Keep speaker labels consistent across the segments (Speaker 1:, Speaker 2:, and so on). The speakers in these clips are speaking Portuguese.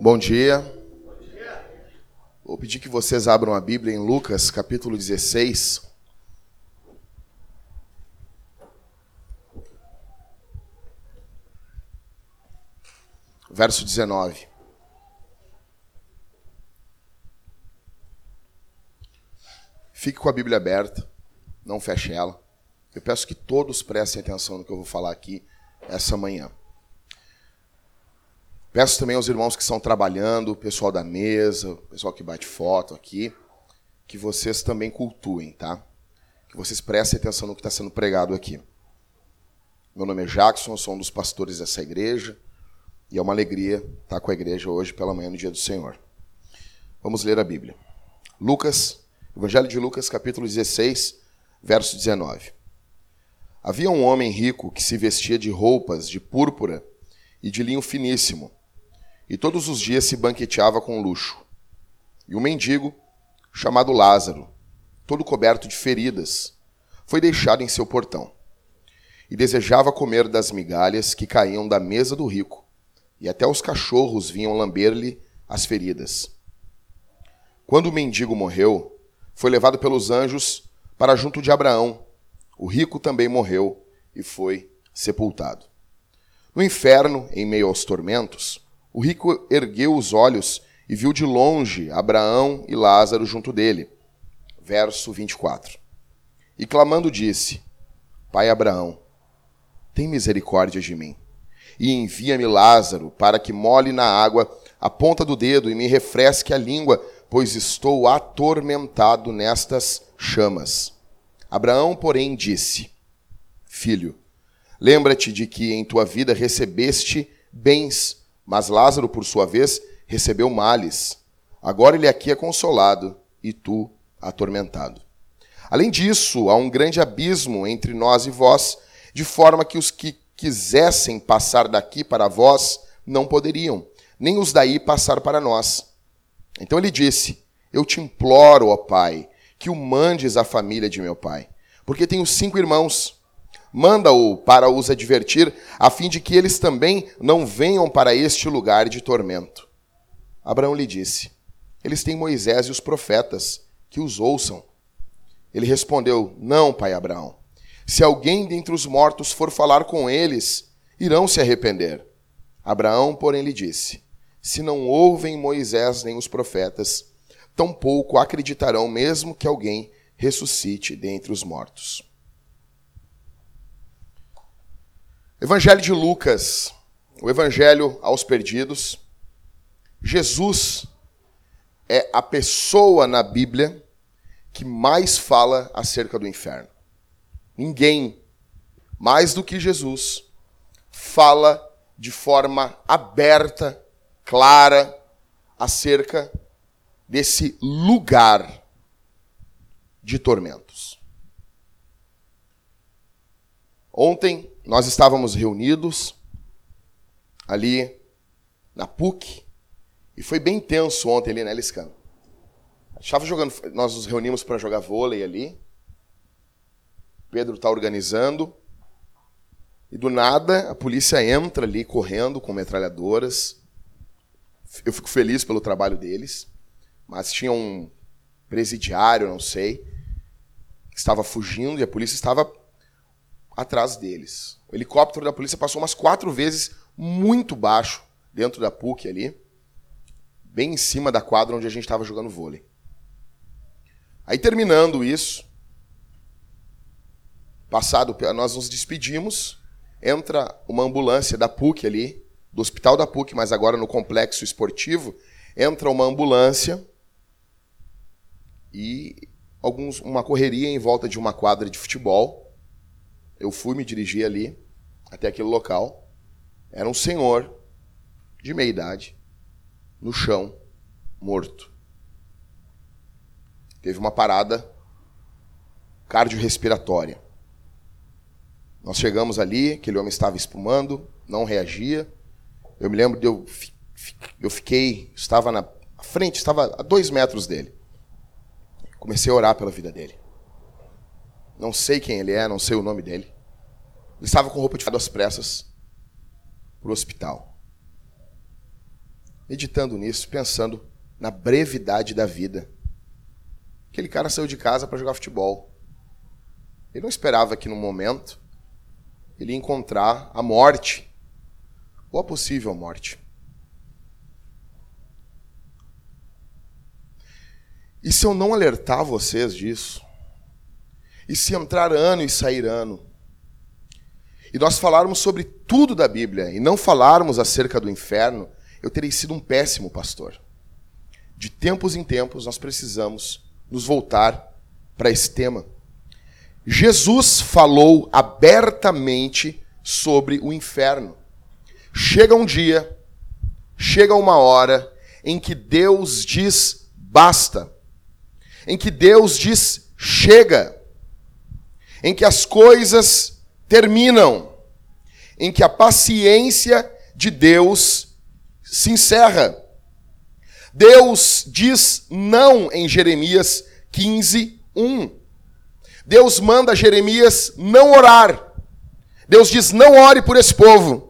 Speaker 1: Bom dia. Vou pedir que vocês abram a Bíblia em Lucas, capítulo 16. Verso 19. Fique com a Bíblia aberta, não feche ela. Eu peço que todos prestem atenção no que eu vou falar aqui essa manhã. Peço também aos irmãos que estão trabalhando, o pessoal da mesa, o pessoal que bate foto aqui, que vocês também cultuem, tá? Que vocês prestem atenção no que está sendo pregado aqui. Meu nome é Jackson, sou um dos pastores dessa igreja e é uma alegria estar com a igreja hoje pela manhã no dia do Senhor. Vamos ler a Bíblia. Lucas, Evangelho de Lucas, capítulo 16, verso 19. Havia um homem rico que se vestia de roupas de púrpura e de linho finíssimo e todos os dias se banqueteava com luxo. E um mendigo, chamado Lázaro, todo coberto de feridas, foi deixado em seu portão. E desejava comer das migalhas que caíam da mesa do rico, e até os cachorros vinham lamber-lhe as feridas. Quando o mendigo morreu, foi levado pelos anjos para junto de Abraão. O rico também morreu e foi sepultado. No inferno, em meio aos tormentos, o rico ergueu os olhos e viu de longe Abraão e Lázaro junto dele. Verso 24. E clamando disse: Pai Abraão, tem misericórdia de mim, e envia-me Lázaro para que molhe na água a ponta do dedo e me refresque a língua, pois estou atormentado nestas chamas. Abraão, porém, disse: Filho, lembra-te de que em tua vida recebeste bens mas Lázaro, por sua vez, recebeu males. Agora ele aqui é consolado e tu atormentado. Além disso, há um grande abismo entre nós e vós, de forma que os que quisessem passar daqui para vós não poderiam, nem os daí passar para nós. Então ele disse: Eu te imploro, ó Pai, que o mandes à família de meu pai, porque tenho cinco irmãos manda-o para os advertir, a fim de que eles também não venham para este lugar de tormento. Abraão lhe disse: Eles têm Moisés e os profetas, que os ouçam. Ele respondeu: Não, pai Abraão. Se alguém dentre os mortos for falar com eles, irão se arrepender. Abraão, porém, lhe disse: Se não ouvem Moisés nem os profetas, tampouco acreditarão, mesmo que alguém ressuscite dentre os mortos. Evangelho de Lucas, o Evangelho aos perdidos. Jesus é a pessoa na Bíblia que mais fala acerca do inferno. Ninguém, mais do que Jesus, fala de forma aberta, clara, acerca desse lugar de tormentos. Ontem nós estávamos reunidos ali na PUC e foi bem tenso ontem ali, né, Liscano? Estava jogando, nós nos reunimos para jogar vôlei ali. Pedro está organizando. E do nada a polícia entra ali correndo com metralhadoras. Eu fico feliz pelo trabalho deles, mas tinha um presidiário, não sei, que estava fugindo e a polícia estava atrás deles. O helicóptero da polícia passou umas quatro vezes muito baixo dentro da PUC ali, bem em cima da quadra onde a gente estava jogando vôlei. Aí terminando isso, passado, nós nos despedimos, entra uma ambulância da PUC ali, do hospital da PUC, mas agora no complexo esportivo, entra uma ambulância e alguns, uma correria em volta de uma quadra de futebol. Eu fui me dirigir ali, até aquele local. Era um senhor de meia idade, no chão, morto. Teve uma parada cardiorrespiratória. Nós chegamos ali, aquele homem estava espumando, não reagia. Eu me lembro de eu, eu fiquei, estava na frente, estava a dois metros dele. Comecei a orar pela vida dele. não sei quem ele é, não sei o nome dele. Ele estava com roupa de fado às pressas para o hospital. Meditando nisso, pensando na brevidade da vida. Aquele cara saiu de casa para jogar futebol. Ele não esperava que no momento ele ia encontrar a morte, ou a possível morte. E se eu não alertar vocês disso? E se entrar ano e sair ano? E nós falarmos sobre tudo da Bíblia e não falarmos acerca do inferno, eu terei sido um péssimo pastor. De tempos em tempos nós precisamos nos voltar para esse tema. Jesus falou abertamente sobre o inferno. Chega um dia, chega uma hora em que Deus diz basta, em que Deus diz chega, em que as coisas terminam, em que a paciência de Deus se encerra. Deus diz não em Jeremias 15, 1. Deus manda Jeremias não orar. Deus diz: não ore por esse povo.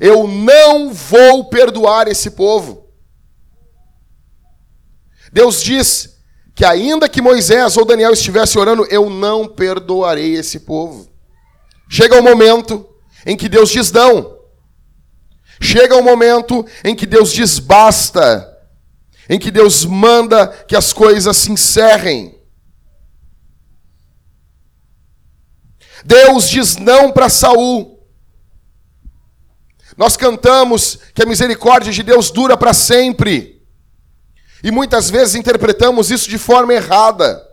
Speaker 1: Eu não vou perdoar esse povo. Deus diz que, ainda que Moisés ou Daniel estivesse orando, eu não perdoarei esse povo. Chega o um momento em que Deus diz não. Chega o um momento em que Deus diz basta em que Deus manda que as coisas se encerrem. Deus diz não para Saul. Nós cantamos que a misericórdia de Deus dura para sempre. E muitas vezes interpretamos isso de forma errada.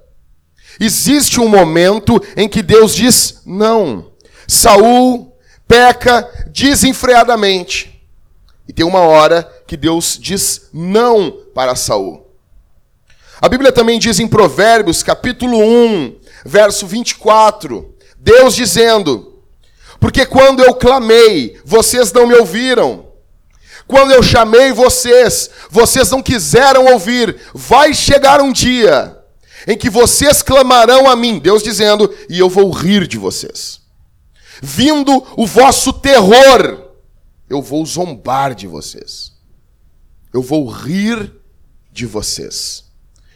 Speaker 1: Existe um momento em que Deus diz não. Saul peca desenfreadamente. E tem uma hora que Deus diz não para Saul. A Bíblia também diz em Provérbios, capítulo 1, verso 24, Deus dizendo: Porque quando eu clamei, vocês não me ouviram. Quando eu chamei vocês, vocês não quiseram ouvir. Vai chegar um dia em que vocês clamarão a mim, Deus dizendo, e eu vou rir de vocês. Vindo o vosso terror, eu vou zombar de vocês. Eu vou rir de vocês.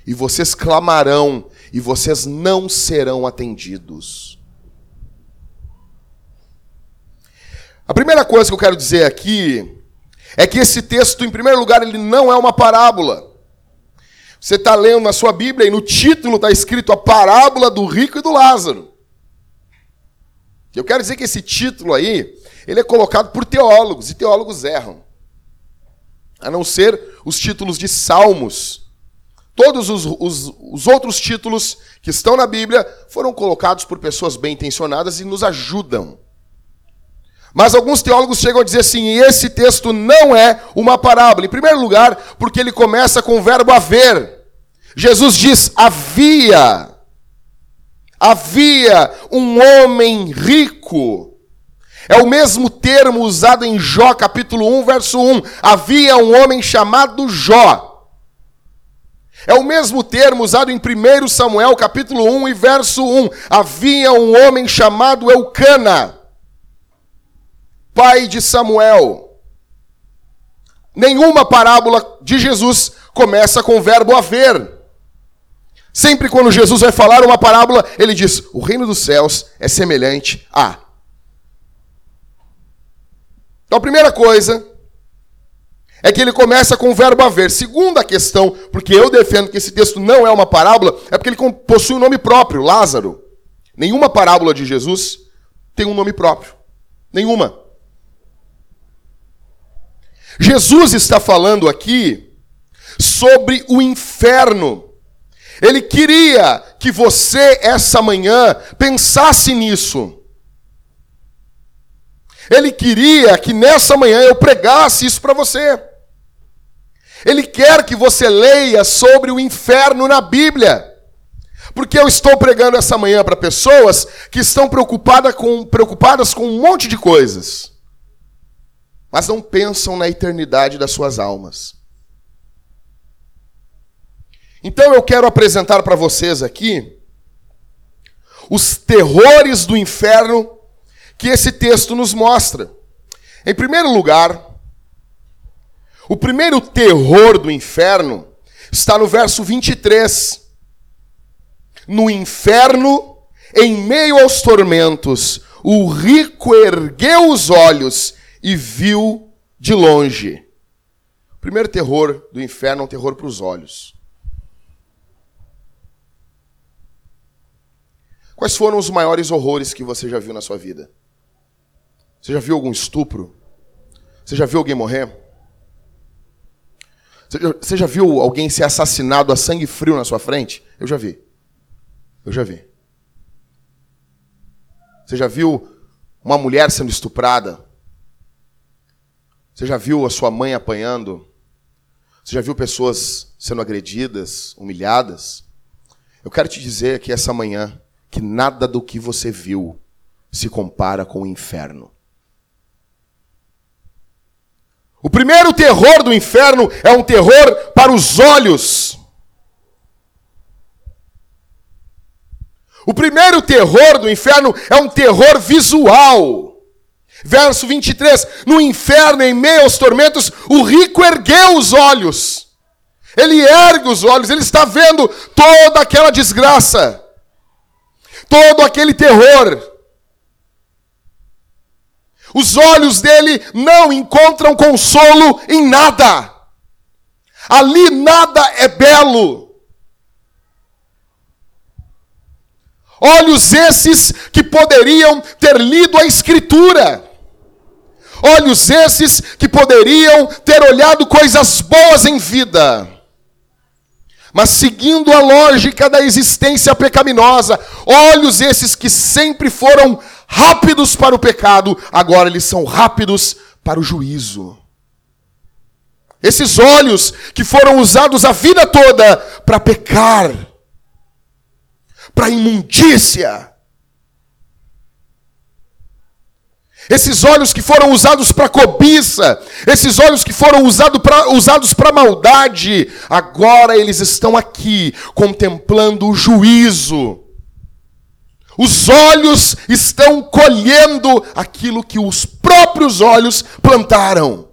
Speaker 1: E vocês clamarão, e vocês não serão atendidos. A primeira coisa que eu quero dizer aqui é que esse texto, em primeiro lugar, ele não é uma parábola. Você está lendo na sua Bíblia e no título está escrito a parábola do rico e do Lázaro. Eu quero dizer que esse título aí ele é colocado por teólogos, e teólogos erram. A não ser os títulos de salmos. Todos os, os, os outros títulos que estão na Bíblia foram colocados por pessoas bem intencionadas e nos ajudam. Mas alguns teólogos chegam a dizer assim: esse texto não é uma parábola. Em primeiro lugar, porque ele começa com o verbo haver. Jesus diz: havia. Havia um homem rico é o mesmo termo usado em Jó, capítulo 1, verso 1. Havia um homem chamado Jó. É o mesmo termo usado em 1 Samuel, capítulo 1 e verso 1. Havia um homem chamado Eucana, pai de Samuel. Nenhuma parábola de Jesus começa com o verbo haver. Sempre quando Jesus vai falar uma parábola, ele diz: O reino dos céus é semelhante a. Então a primeira coisa é que ele começa com o verbo haver. Segunda questão, porque eu defendo que esse texto não é uma parábola, é porque ele possui um nome próprio, Lázaro. Nenhuma parábola de Jesus tem um nome próprio. Nenhuma. Jesus está falando aqui sobre o inferno. Ele queria que você, essa manhã, pensasse nisso. Ele queria que nessa manhã eu pregasse isso para você. Ele quer que você leia sobre o inferno na Bíblia. Porque eu estou pregando essa manhã para pessoas que estão preocupadas com, preocupadas com um monte de coisas, mas não pensam na eternidade das suas almas. Então eu quero apresentar para vocês aqui os terrores do inferno que esse texto nos mostra. Em primeiro lugar, o primeiro terror do inferno está no verso 23. No inferno, em meio aos tormentos, o rico ergueu os olhos e viu de longe. O primeiro terror do inferno é um terror para os olhos. Quais foram os maiores horrores que você já viu na sua vida? Você já viu algum estupro? Você já viu alguém morrer? Você já viu alguém ser assassinado a sangue frio na sua frente? Eu já vi. Eu já vi. Você já viu uma mulher sendo estuprada? Você já viu a sua mãe apanhando? Você já viu pessoas sendo agredidas, humilhadas? Eu quero te dizer aqui essa manhã que nada do que você viu se compara com o inferno. O primeiro terror do inferno é um terror para os olhos. O primeiro terror do inferno é um terror visual. Verso 23: No inferno, em meio aos tormentos, o rico ergueu os olhos. Ele ergue os olhos, ele está vendo toda aquela desgraça, todo aquele terror. Os olhos dele não encontram consolo em nada. Ali nada é belo. Olhos esses que poderiam ter lido a Escritura. Olhos esses que poderiam ter olhado coisas boas em vida. Mas seguindo a lógica da existência pecaminosa, olhos esses que sempre foram rápidos para o pecado, agora eles são rápidos para o juízo. Esses olhos que foram usados a vida toda para pecar, para imundícia. Esses olhos que foram usados para cobiça, esses olhos que foram usado pra, usados para maldade, agora eles estão aqui contemplando o juízo os olhos estão colhendo aquilo que os próprios olhos plantaram.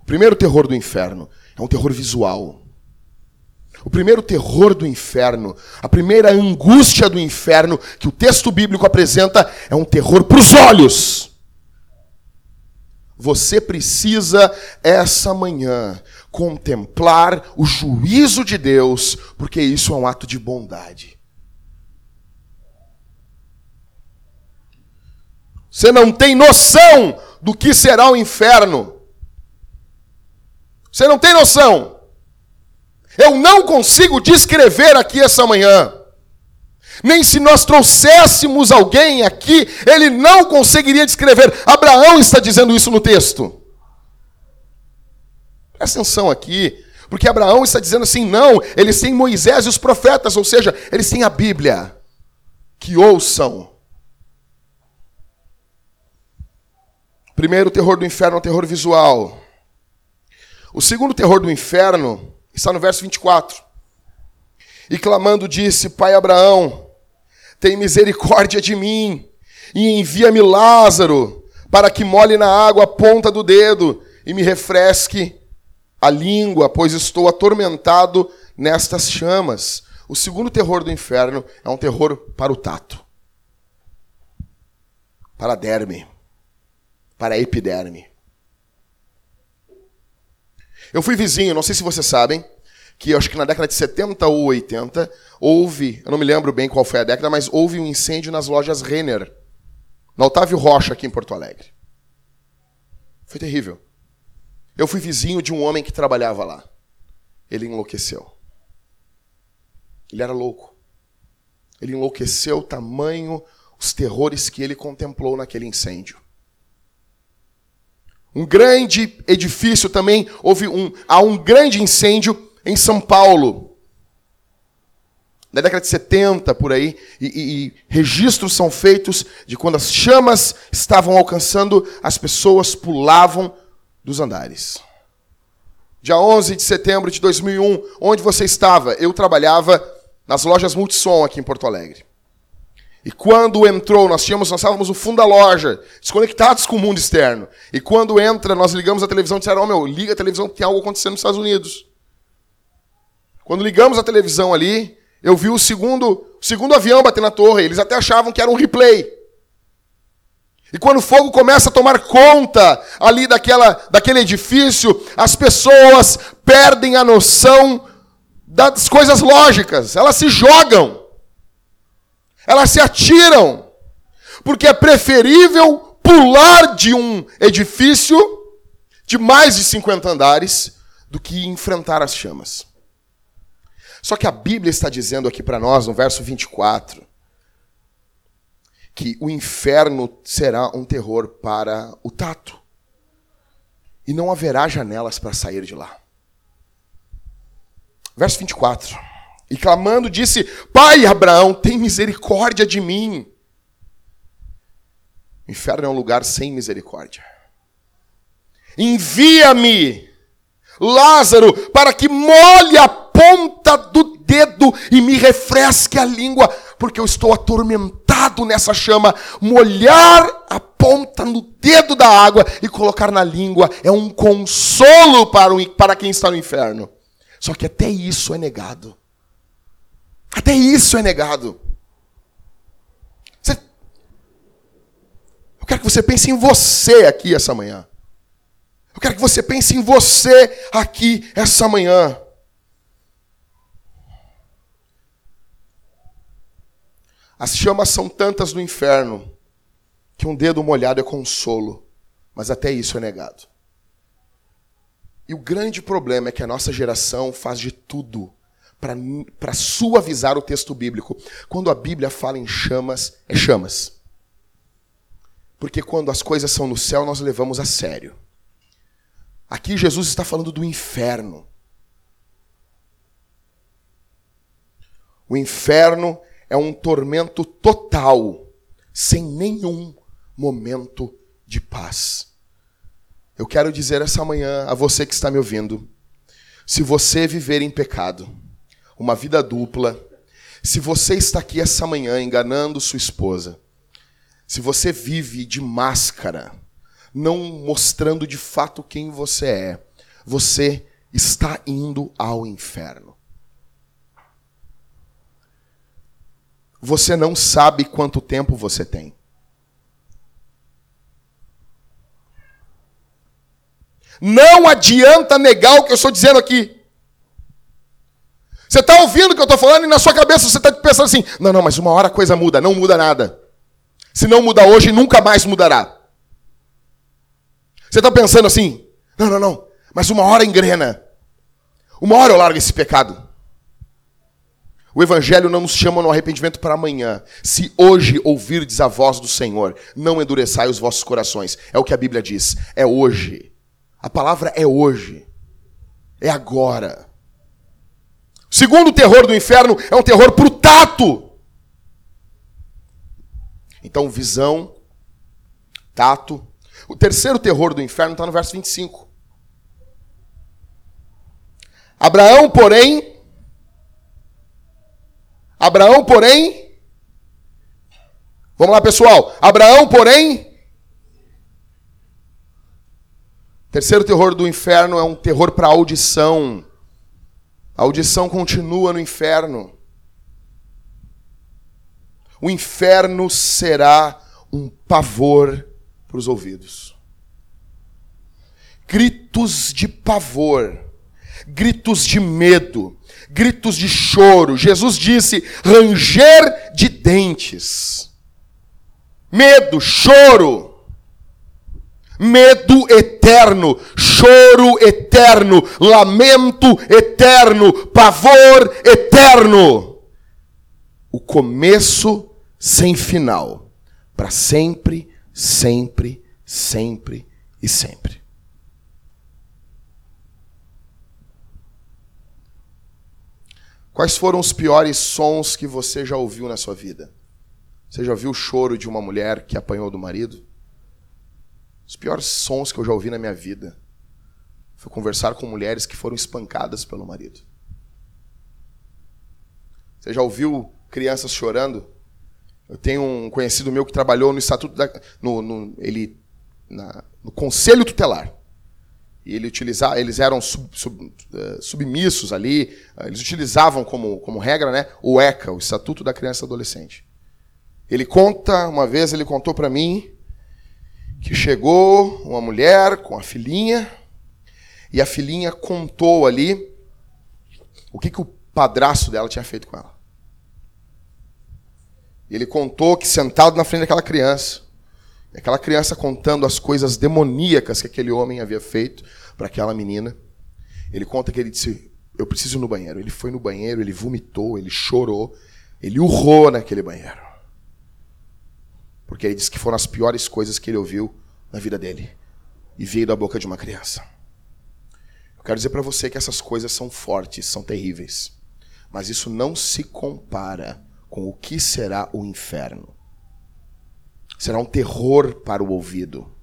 Speaker 1: O primeiro terror do inferno é um terror visual. O primeiro terror do inferno, a primeira angústia do inferno que o texto bíblico apresenta é um terror para os olhos. Você precisa, essa manhã, contemplar o juízo de Deus, porque isso é um ato de bondade. Você não tem noção do que será o inferno. Você não tem noção. Eu não consigo descrever aqui essa manhã. Nem se nós trouxéssemos alguém aqui, ele não conseguiria descrever. Abraão está dizendo isso no texto. Presta atenção aqui, porque Abraão está dizendo assim: não, eles têm Moisés e os profetas, ou seja, eles têm a Bíblia. Que ouçam Primeiro, o terror do inferno é um terror visual. O segundo terror do inferno está no verso 24. E clamando disse: Pai Abraão, tem misericórdia de mim e envia-me Lázaro para que molhe na água a ponta do dedo e me refresque a língua, pois estou atormentado nestas chamas. O segundo terror do inferno é um terror para o tato, para a derme para a epiderme. Eu fui vizinho, não sei se vocês sabem, que acho que na década de 70 ou 80 houve, eu não me lembro bem qual foi a década, mas houve um incêndio nas lojas Renner, na Otávio Rocha, aqui em Porto Alegre. Foi terrível. Eu fui vizinho de um homem que trabalhava lá. Ele enlouqueceu. Ele era louco. Ele enlouqueceu o tamanho, os terrores que ele contemplou naquele incêndio. Um grande edifício também, houve um, há um grande incêndio em São Paulo. Na década de 70, por aí, e, e, e registros são feitos de quando as chamas estavam alcançando, as pessoas pulavam dos andares. Dia 11 de setembro de 2001, onde você estava? Eu trabalhava nas lojas Multissom aqui em Porto Alegre. E quando entrou, nós tínhamos, nós estávamos no fundo da loja, desconectados com o mundo externo. E quando entra, nós ligamos a televisão e disseram, oh, meu, liga a televisão, tem algo acontecendo nos Estados Unidos. Quando ligamos a televisão ali, eu vi o segundo, o segundo avião bater na torre. Eles até achavam que era um replay. E quando o fogo começa a tomar conta ali daquela, daquele edifício, as pessoas perdem a noção das coisas lógicas. Elas se jogam. Elas se atiram, porque é preferível pular de um edifício de mais de 50 andares do que enfrentar as chamas. Só que a Bíblia está dizendo aqui para nós, no verso 24, que o inferno será um terror para o tato. E não haverá janelas para sair de lá. Verso 24. E clamando, disse: Pai Abraão, tem misericórdia de mim. O inferno é um lugar sem misericórdia. Envia-me, Lázaro, para que molhe a ponta do dedo e me refresque a língua, porque eu estou atormentado nessa chama. Molhar a ponta no dedo da água e colocar na língua é um consolo para, o, para quem está no inferno. Só que até isso é negado. Até isso é negado. Você... Eu quero que você pense em você aqui essa manhã. Eu quero que você pense em você aqui essa manhã. As chamas são tantas no inferno que um dedo molhado é consolo, mas até isso é negado. E o grande problema é que a nossa geração faz de tudo para suavizar o texto bíblico. Quando a Bíblia fala em chamas, é chamas. Porque quando as coisas são no céu, nós levamos a sério. Aqui Jesus está falando do inferno. O inferno é um tormento total, sem nenhum momento de paz. Eu quero dizer essa manhã a você que está me ouvindo: se você viver em pecado, uma vida dupla. Se você está aqui essa manhã enganando sua esposa, se você vive de máscara, não mostrando de fato quem você é, você está indo ao inferno. Você não sabe quanto tempo você tem. Não adianta negar o que eu estou dizendo aqui. Você está ouvindo o que eu estou falando e na sua cabeça você está pensando assim: não, não, mas uma hora a coisa muda. Não muda nada. Se não muda hoje, nunca mais mudará. Você está pensando assim: não, não, não, mas uma hora engrena. Uma hora eu largo esse pecado. O Evangelho não nos chama no arrependimento para amanhã. Se hoje ouvirdes a voz do Senhor, não endureçai os vossos corações. É o que a Bíblia diz. É hoje. A palavra é hoje. É agora. Segundo terror do inferno é um terror para o tato. Então, visão, tato. O terceiro terror do inferno está no verso 25. Abraão, porém. Abraão, porém. Vamos lá, pessoal. Abraão, porém. Terceiro terror do inferno é um terror para audição. A audição continua no inferno. O inferno será um pavor para os ouvidos. Gritos de pavor, gritos de medo, gritos de choro. Jesus disse: ranger de dentes. Medo, choro medo eterno, choro eterno, lamento eterno, pavor eterno. O começo sem final, para sempre, sempre, sempre e sempre. Quais foram os piores sons que você já ouviu na sua vida? Você já ouviu o choro de uma mulher que apanhou do marido? Os piores sons que eu já ouvi na minha vida foi conversar com mulheres que foram espancadas pelo marido. Você já ouviu crianças chorando? Eu tenho um conhecido meu que trabalhou no estatuto da, no, no ele na, no conselho tutelar. E ele utilizava, eles eram sub, sub, uh, submissos ali, uh, eles utilizavam como, como regra né, o ECA, o Estatuto da Criança e Adolescente. Ele conta, uma vez ele contou para mim que chegou uma mulher com a filhinha e a filhinha contou ali o que, que o padrasto dela tinha feito com ela. E ele contou que sentado na frente daquela criança, aquela criança contando as coisas demoníacas que aquele homem havia feito para aquela menina, ele conta que ele disse: Eu preciso ir no banheiro. Ele foi no banheiro, ele vomitou, ele chorou, ele urrou naquele banheiro. Porque ele disse que foram as piores coisas que ele ouviu na vida dele. E veio da boca de uma criança. Eu quero dizer para você que essas coisas são fortes, são terríveis. Mas isso não se compara com o que será o inferno. Será um terror para o ouvido.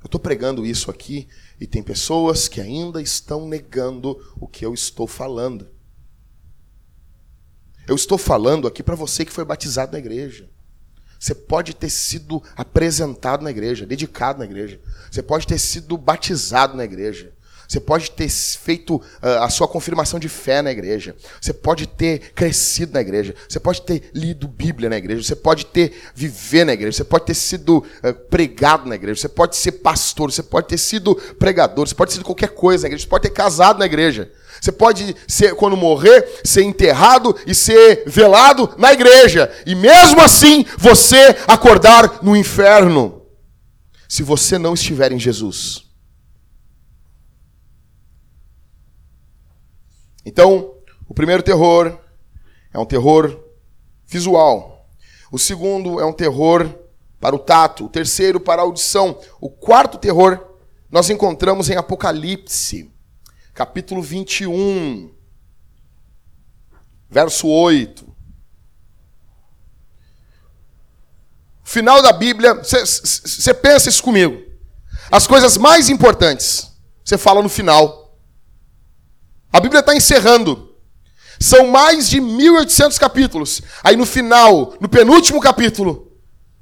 Speaker 1: Eu estou pregando isso aqui e tem pessoas que ainda estão negando o que eu estou falando. Eu estou falando aqui para você que foi batizado na igreja. Você pode ter sido apresentado na igreja, dedicado na igreja. Você pode ter sido batizado na igreja. Você pode ter feito uh, a sua confirmação de fé na igreja. Você pode ter crescido na igreja. Você pode ter lido Bíblia na igreja. Você pode ter viver na igreja. Você pode ter sido uh, pregado na igreja. Você pode ser pastor. Você pode ter sido pregador. Você pode ter sido qualquer coisa na igreja. Você pode ter casado na igreja. Você pode ser, quando morrer, ser enterrado e ser velado na igreja. E mesmo assim, você acordar no inferno. Se você não estiver em Jesus. Então, o primeiro terror é um terror visual. O segundo é um terror para o tato. O terceiro para a audição. O quarto terror nós encontramos em Apocalipse capítulo 21, verso 8. Final da Bíblia, você pensa isso comigo. As coisas mais importantes, você fala no final. A Bíblia está encerrando. São mais de 1.800 capítulos. Aí no final, no penúltimo capítulo,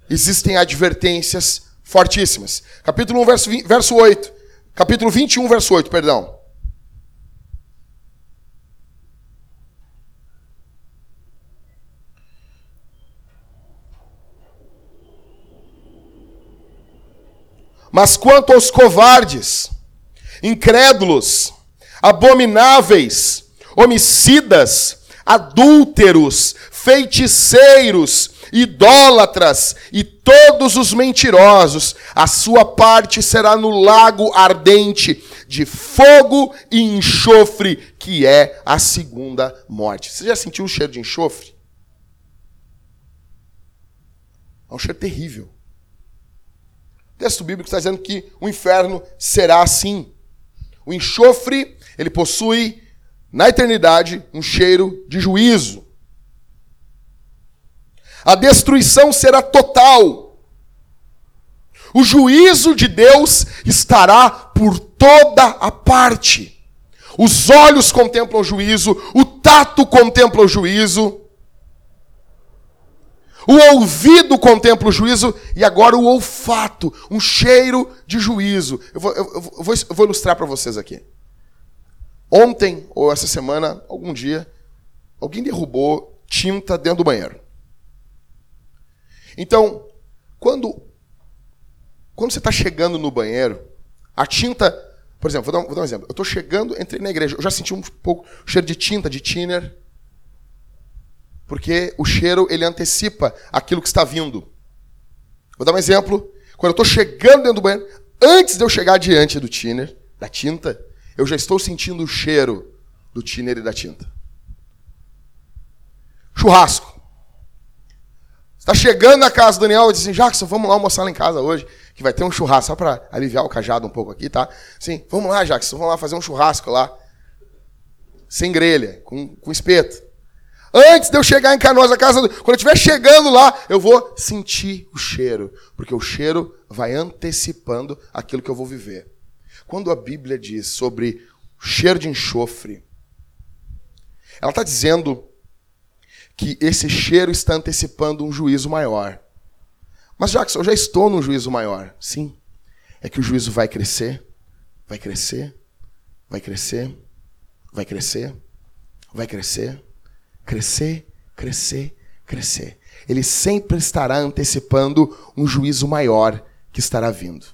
Speaker 1: existem advertências fortíssimas. Capítulo 1, verso, 20, verso 8. Capítulo 21, verso 8, perdão. Mas quanto aos covardes, incrédulos, abomináveis, homicidas, adúlteros, feiticeiros, idólatras e todos os mentirosos, a sua parte será no lago ardente de fogo e enxofre, que é a segunda morte. Você já sentiu o cheiro de enxofre? É um cheiro terrível texto bíblico está dizendo que o inferno será assim. O enxofre, ele possui na eternidade um cheiro de juízo. A destruição será total. O juízo de Deus estará por toda a parte. Os olhos contemplam o juízo, o tato contempla o juízo, o ouvido contempla o juízo e agora o olfato, um cheiro de juízo. Eu vou, eu vou, eu vou ilustrar para vocês aqui. Ontem, ou essa semana, algum dia, alguém derrubou tinta dentro do banheiro. Então, quando, quando você está chegando no banheiro, a tinta. Por exemplo, vou dar, vou dar um exemplo. Eu estou chegando, entrei na igreja, eu já senti um pouco cheiro de tinta, de thinner. Porque o cheiro, ele antecipa aquilo que está vindo. Vou dar um exemplo. Quando eu estou chegando dentro do banheiro, antes de eu chegar diante do thinner, da tinta, eu já estou sentindo o cheiro do thinner e da tinta. Churrasco. Está chegando na casa do Daniel e diz assim, Jackson, vamos lá almoçar lá em casa hoje, que vai ter um churrasco, só para aliviar o cajado um pouco aqui, tá? Sim, vamos lá, Jackson, vamos lá fazer um churrasco lá. Sem grelha, com, com espeto. Antes de eu chegar em Canoas, a casa, quando eu estiver chegando lá, eu vou sentir o cheiro, porque o cheiro vai antecipando aquilo que eu vou viver. Quando a Bíblia diz sobre o cheiro de enxofre, Ela está dizendo que esse cheiro está antecipando um juízo maior. Mas, Jackson, eu já estou num juízo maior. Sim. É que o juízo vai crescer, vai crescer, vai crescer, vai crescer, vai crescer, crescer, crescer, crescer. Ele sempre estará antecipando um juízo maior que estará vindo.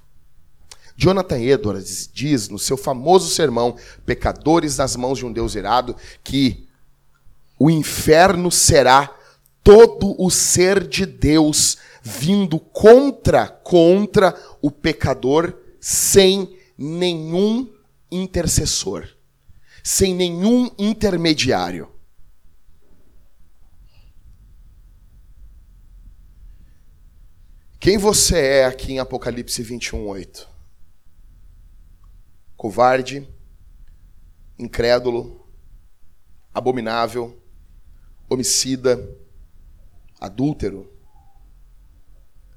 Speaker 1: Jonathan Edwards diz no seu famoso sermão Pecadores nas mãos de um Deus irado que o inferno será todo o ser de Deus vindo contra contra o pecador sem nenhum intercessor, sem nenhum intermediário. Quem você é aqui em Apocalipse 21, 8? Covarde, incrédulo, abominável, homicida, adúltero,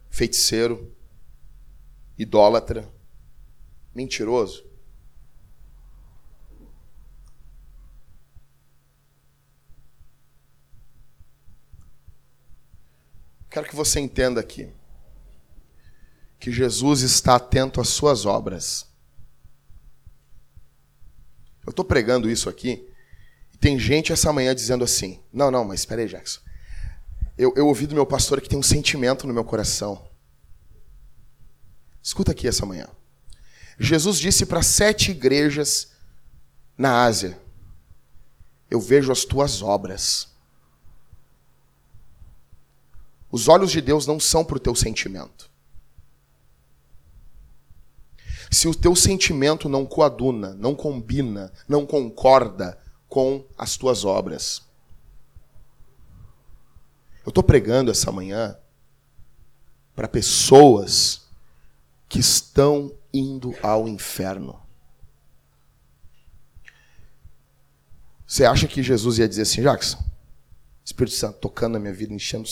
Speaker 1: feiticeiro, idólatra, mentiroso. Quero que você entenda aqui que Jesus está atento às suas obras. Eu estou pregando isso aqui e tem gente essa manhã dizendo assim: não, não, mas espera aí, Jackson. Eu, eu ouvi do meu pastor que tem um sentimento no meu coração. Escuta aqui essa manhã. Jesus disse para sete igrejas na Ásia: Eu vejo as tuas obras. Os olhos de Deus não são para o teu sentimento se o teu sentimento não coaduna, não combina, não concorda com as tuas obras. Eu estou pregando essa manhã para pessoas que estão indo ao inferno. Você acha que Jesus ia dizer assim, Jackson? Espírito Santo tocando na minha vida, enchendo,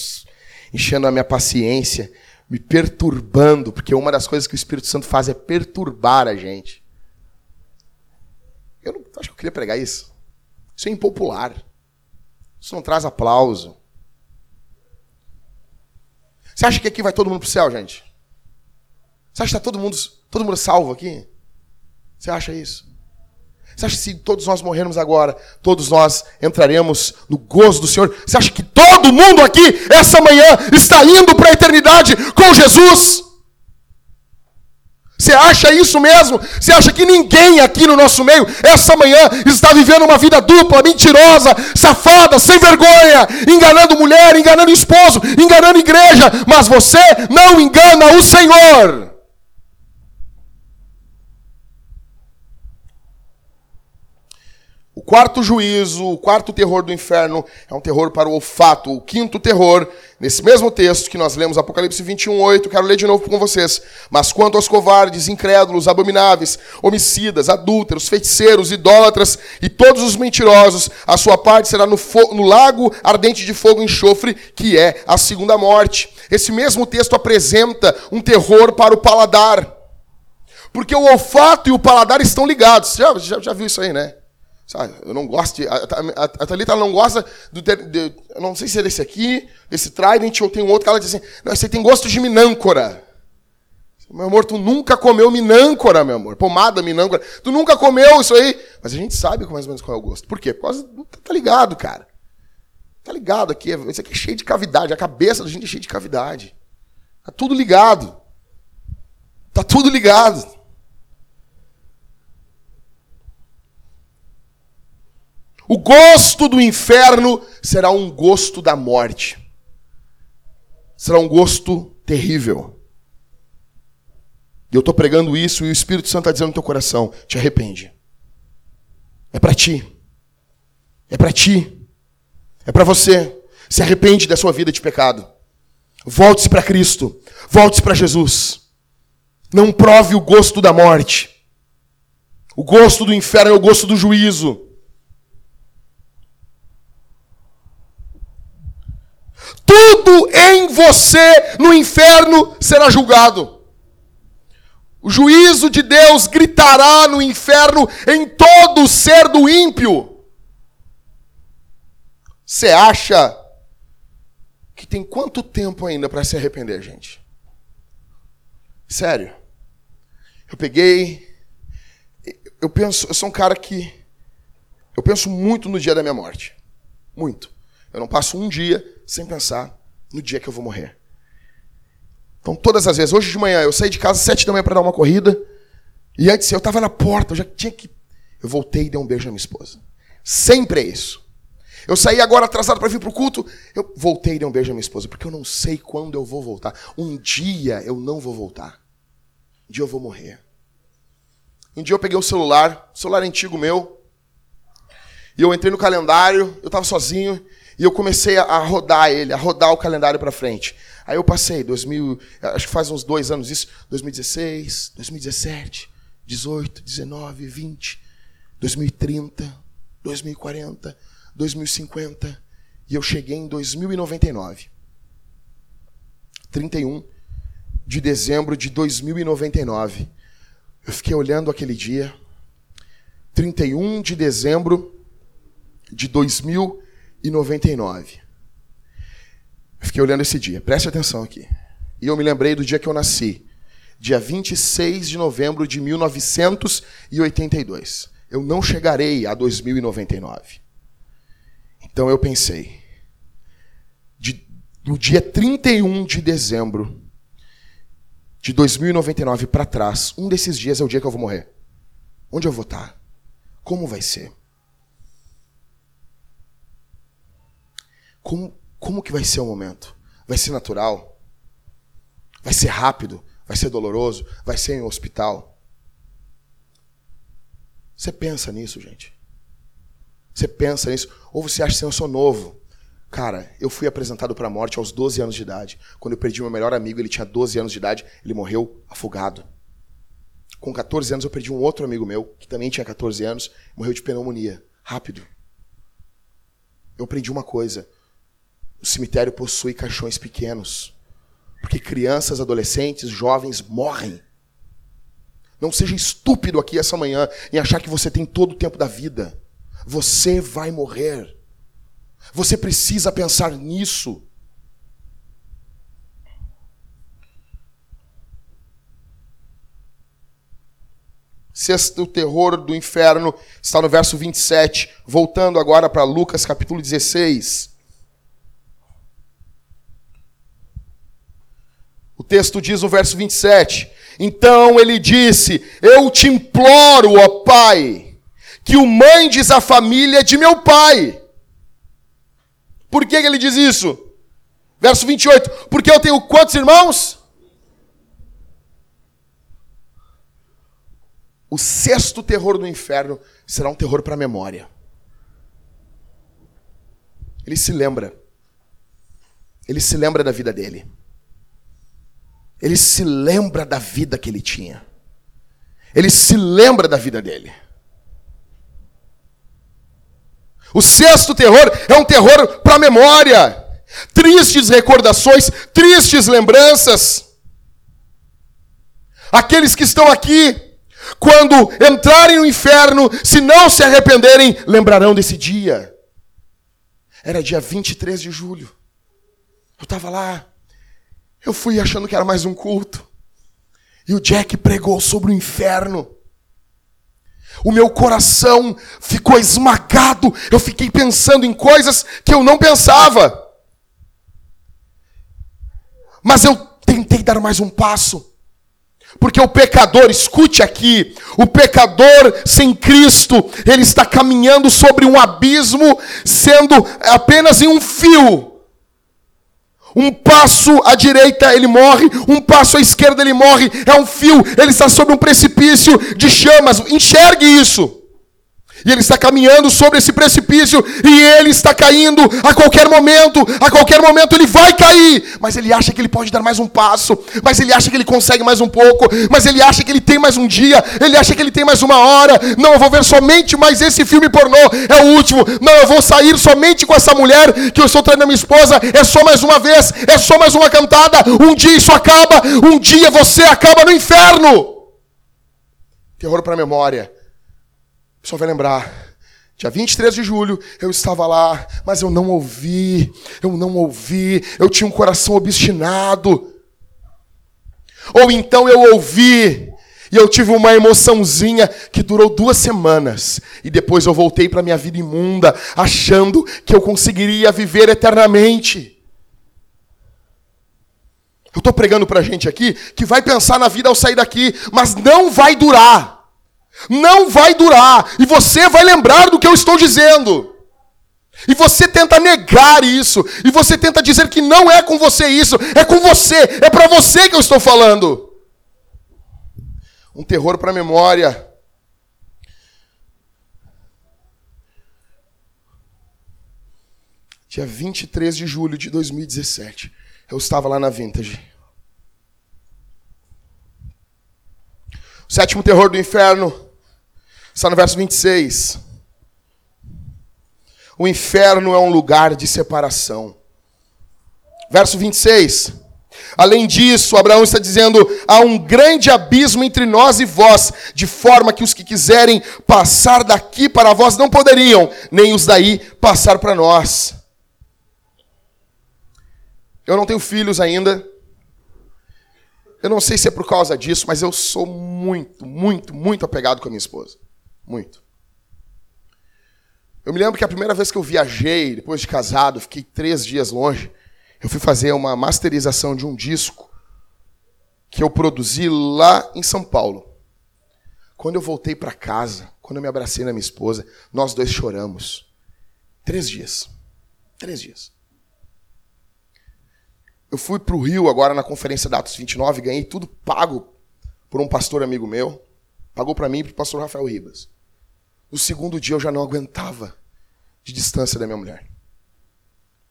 Speaker 1: enchendo a minha paciência, me perturbando, porque uma das coisas que o Espírito Santo faz é perturbar a gente. Eu não acho que eu queria pregar isso. Isso é impopular. Isso não traz aplauso. Você acha que aqui vai todo mundo para o céu, gente? Você acha que está todo mundo, todo mundo salvo aqui? Você acha isso? Você acha que se todos nós morrermos agora, todos nós entraremos no gozo do Senhor? Você acha que todo mundo aqui, essa manhã, está indo para a eternidade com Jesus? Você acha isso mesmo? Você acha que ninguém aqui no nosso meio, essa manhã, está vivendo uma vida dupla, mentirosa, safada, sem vergonha, enganando mulher, enganando esposo, enganando igreja, mas você não engana o Senhor. Quarto juízo, o quarto terror do inferno é um terror para o olfato. O quinto terror, nesse mesmo texto que nós lemos, Apocalipse 21, 8, quero ler de novo com vocês. Mas quanto aos covardes, incrédulos, abomináveis, homicidas, adúlteros, feiticeiros, idólatras e todos os mentirosos, a sua parte será no, no lago ardente de fogo e enxofre, que é a segunda morte. Esse mesmo texto apresenta um terror para o paladar. Porque o olfato e o paladar estão ligados. Já, já, já viu isso aí, né? Sabe, eu não gosto de. A, a, a Thalita não gosta do. De, de, eu não sei se é desse aqui, esse Trident, ou tem um outro que ela diz assim: não, você tem gosto de minâncora. Meu amor, tu nunca comeu minâncora, meu amor. Pomada minâncora. Tu nunca comeu isso aí. Mas a gente sabe mais ou menos qual é o gosto. Por quê? Por causa. Tá ligado, cara. Tá ligado aqui. Isso aqui é cheio de cavidade. A cabeça da gente é cheia de cavidade. Tá tudo ligado. Tá tudo ligado. O gosto do inferno será um gosto da morte. Será um gosto terrível. E eu estou pregando isso e o Espírito Santo está dizendo no teu coração: te arrepende. É para ti. É para ti. É para você. Se arrepende da sua vida de pecado. Volte-se para Cristo. Volte-se para Jesus. Não prove o gosto da morte. O gosto do inferno é o gosto do juízo. Tudo em você no inferno será julgado. O juízo de Deus gritará no inferno em todo ser do ímpio. Você acha que tem quanto tempo ainda para se arrepender, gente? Sério. Eu peguei. Eu penso, eu sou um cara que. Eu penso muito no dia da minha morte. Muito. Eu não passo um dia sem pensar no dia que eu vou morrer. Então, todas as vezes, hoje de manhã, eu saí de casa às sete da manhã para dar uma corrida. E antes, eu estava na porta, eu já tinha que. Eu voltei e dei um beijo na minha esposa. Sempre é isso. Eu saí agora atrasado para vir para o culto. Eu voltei e dei um beijo à minha esposa, porque eu não sei quando eu vou voltar. Um dia eu não vou voltar. Um dia eu vou morrer. Um dia eu peguei o celular, celular antigo meu, e eu entrei no calendário, eu estava sozinho, e eu comecei a rodar ele, a rodar o calendário para frente. Aí eu passei, 2000, acho que faz uns dois anos isso, 2016, 2017, 18, 19, 20, 2030, 2040, 2050 e eu cheguei em 2099. 31 de dezembro de 2099. Eu fiquei olhando aquele dia. 31 de dezembro de 2099. Eu fiquei olhando esse dia. Preste atenção aqui. E eu me lembrei do dia que eu nasci. Dia 26 de novembro de 1982. Eu não chegarei a 2099. Então eu pensei, de, do dia 31 de dezembro de 2099 para trás, um desses dias é o dia que eu vou morrer. Onde eu vou estar? Como vai ser? Como, como que vai ser o momento? Vai ser natural? Vai ser rápido? Vai ser doloroso? Vai ser em um hospital? Você pensa nisso, gente? Você pensa nisso? Ou você acha que eu sou novo? Cara, eu fui apresentado para a morte aos 12 anos de idade. Quando eu perdi meu melhor amigo, ele tinha 12 anos de idade, ele morreu afogado. Com 14 anos eu perdi um outro amigo meu, que também tinha 14 anos, morreu de pneumonia. Rápido. Eu aprendi uma coisa. O cemitério possui caixões pequenos. Porque crianças, adolescentes, jovens morrem. Não seja estúpido aqui essa manhã em achar que você tem todo o tempo da vida. Você vai morrer. Você precisa pensar nisso. Sexto terror do inferno está no verso 27. Voltando agora para Lucas capítulo 16. O texto diz no verso 27. Então ele disse: Eu te imploro, ó Pai que o mandes a família de meu pai. Por que, ele diz isso? Verso 28. Porque eu tenho quantos irmãos? O sexto terror do inferno será um terror para a memória. Ele se lembra. Ele se lembra da vida dele. Ele se lembra da vida que ele tinha. Ele se lembra da vida dele. O sexto terror é um terror para a memória. Tristes recordações, tristes lembranças. Aqueles que estão aqui, quando entrarem no inferno, se não se arrependerem, lembrarão desse dia. Era dia 23 de julho. Eu estava lá. Eu fui achando que era mais um culto. E o Jack pregou sobre o inferno. O meu coração ficou esmagado. Eu fiquei pensando em coisas que eu não pensava. Mas eu tentei dar mais um passo. Porque o pecador, escute aqui, o pecador sem Cristo, ele está caminhando sobre um abismo, sendo apenas em um fio um passo à direita ele morre, um passo à esquerda ele morre. É um fio, ele está sobre um precipício de chamas. Enxergue isso. E ele está caminhando sobre esse precipício e ele está caindo a qualquer momento. A qualquer momento ele vai cair. Mas ele acha que ele pode dar mais um passo. Mas ele acha que ele consegue mais um pouco. Mas ele acha que ele tem mais um dia. Ele acha que ele tem mais uma hora. Não, eu vou ver somente mais esse filme pornô. É o último. Não, eu vou sair somente com essa mulher que eu estou traindo a minha esposa. É só mais uma vez. É só mais uma cantada. Um dia isso acaba. Um dia você acaba no inferno. Terror para a memória pessoal vai lembrar Dia 23 de julho, eu estava lá, mas eu não ouvi, eu não ouvi, eu tinha um coração obstinado. Ou então eu ouvi, e eu tive uma emoçãozinha que durou duas semanas. E depois eu voltei para minha vida imunda, achando que eu conseguiria viver eternamente. Eu estou pregando para gente aqui que vai pensar na vida ao sair daqui, mas não vai durar. Não vai durar. E você vai lembrar do que eu estou dizendo. E você tenta negar isso. E você tenta dizer que não é com você isso. É com você. É para você que eu estou falando. Um terror para a memória. Dia 23 de julho de 2017. Eu estava lá na Vintage. O sétimo terror do inferno Está no verso 26. O inferno é um lugar de separação. Verso 26. Além disso, Abraão está dizendo: há um grande abismo entre nós e vós, de forma que os que quiserem passar daqui para vós não poderiam, nem os daí passar para nós. Eu não tenho filhos ainda. Eu não sei se é por causa disso, mas eu sou muito, muito, muito apegado com a minha esposa. Muito. Eu me lembro que a primeira vez que eu viajei, depois de casado, fiquei três dias longe, eu fui fazer uma masterização de um disco que eu produzi lá em São Paulo. Quando eu voltei para casa, quando eu me abracei na minha esposa, nós dois choramos. Três dias. Três dias. Eu fui para o Rio agora na conferência da Atos 29, ganhei tudo pago por um pastor amigo meu. Pagou para mim e para o pastor Rafael Ribas. No segundo dia eu já não aguentava de distância da minha mulher.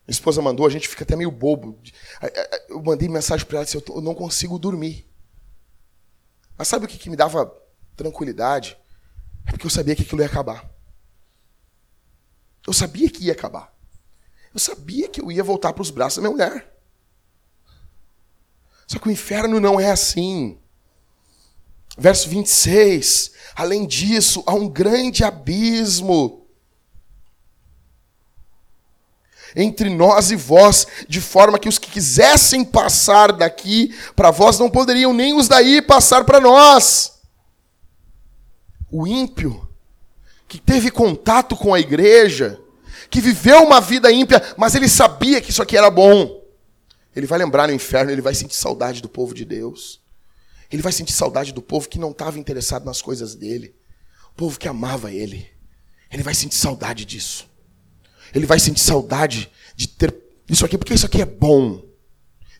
Speaker 1: Minha esposa mandou, a gente fica até meio bobo. Eu mandei mensagem para ela disse: Eu não consigo dormir. Mas sabe o que, que me dava tranquilidade? É porque eu sabia que aquilo ia acabar. Eu sabia que ia acabar. Eu sabia que eu ia voltar para os braços da minha mulher. Só que o inferno não é assim. Verso 26. Além disso, há um grande abismo entre nós e vós, de forma que os que quisessem passar daqui para vós não poderiam nem os daí passar para nós. O ímpio, que teve contato com a igreja, que viveu uma vida ímpia, mas ele sabia que isso aqui era bom. Ele vai lembrar no inferno, ele vai sentir saudade do povo de Deus. Ele vai sentir saudade do povo que não estava interessado nas coisas dele. O povo que amava ele. Ele vai sentir saudade disso. Ele vai sentir saudade de ter isso aqui, porque isso aqui é bom.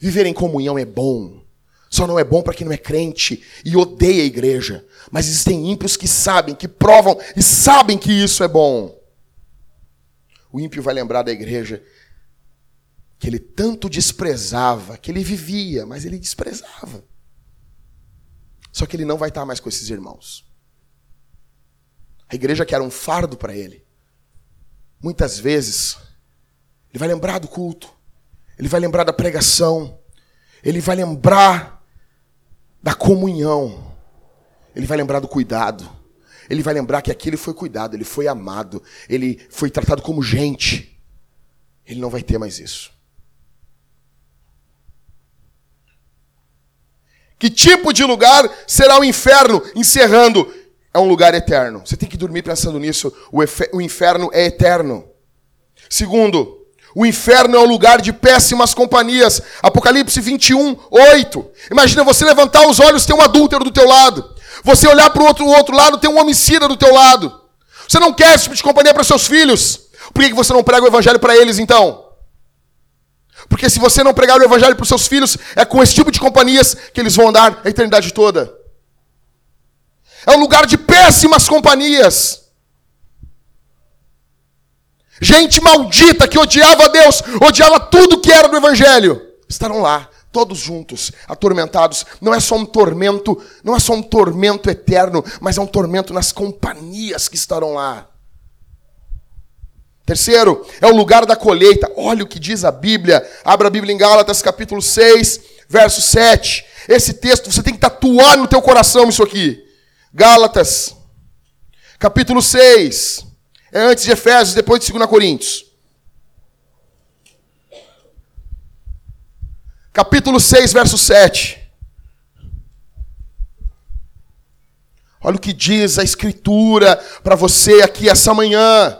Speaker 1: Viver em comunhão é bom. Só não é bom para quem não é crente e odeia a igreja. Mas existem ímpios que sabem, que provam e sabem que isso é bom. O ímpio vai lembrar da igreja que ele tanto desprezava, que ele vivia, mas ele desprezava. Só que ele não vai estar mais com esses irmãos. A igreja que era um fardo para ele. Muitas vezes, ele vai lembrar do culto, ele vai lembrar da pregação, ele vai lembrar da comunhão, ele vai lembrar do cuidado, ele vai lembrar que aqui ele foi cuidado, ele foi amado, ele foi tratado como gente. Ele não vai ter mais isso. Que tipo de lugar será o inferno? Encerrando, é um lugar eterno. Você tem que dormir pensando nisso. O, o inferno é eterno. Segundo, o inferno é um lugar de péssimas companhias. Apocalipse 21, 8. Imagina você levantar os olhos, tem um adúltero do teu lado. Você olhar para o outro, outro lado, tem um homicida do teu lado. Você não quer esse tipo de companhia para seus filhos. Por que você não prega o evangelho para eles então? Porque se você não pregar o evangelho para os seus filhos, é com esse tipo de companhias que eles vão andar a eternidade toda. É um lugar de péssimas companhias. Gente maldita que odiava Deus, odiava tudo que era do evangelho. Estarão lá, todos juntos, atormentados. Não é só um tormento, não é só um tormento eterno, mas é um tormento nas companhias que estarão lá. Terceiro, é o lugar da colheita. Olha o que diz a Bíblia. Abra a Bíblia em Gálatas, capítulo 6, verso 7. Esse texto, você tem que tatuar no teu coração isso aqui. Gálatas, capítulo 6. É antes de Efésios, depois de 2 Coríntios. Capítulo 6, verso 7. Olha o que diz a Escritura para você aqui essa manhã.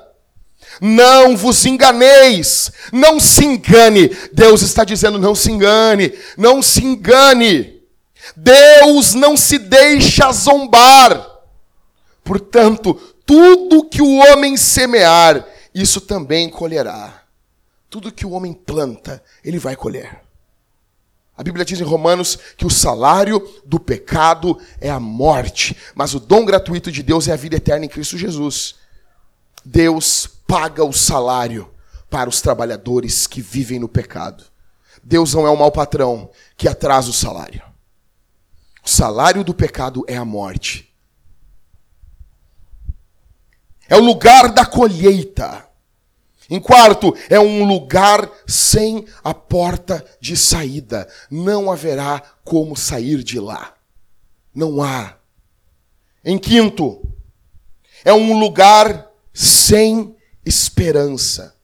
Speaker 1: Não vos enganeis, não se engane. Deus está dizendo: não se engane, não se engane. Deus não se deixa zombar. Portanto, tudo que o homem semear, isso também colherá. Tudo que o homem planta, ele vai colher. A Bíblia diz em Romanos que o salário do pecado é a morte, mas o dom gratuito de Deus é a vida eterna em Cristo Jesus. Deus paga o salário para os trabalhadores que vivem no pecado. Deus não é um mau patrão que atrasa o salário. O salário do pecado é a morte. É o lugar da colheita. Em quarto, é um lugar sem a porta de saída. Não haverá como sair de lá. Não há. Em quinto, é um lugar sem esperança.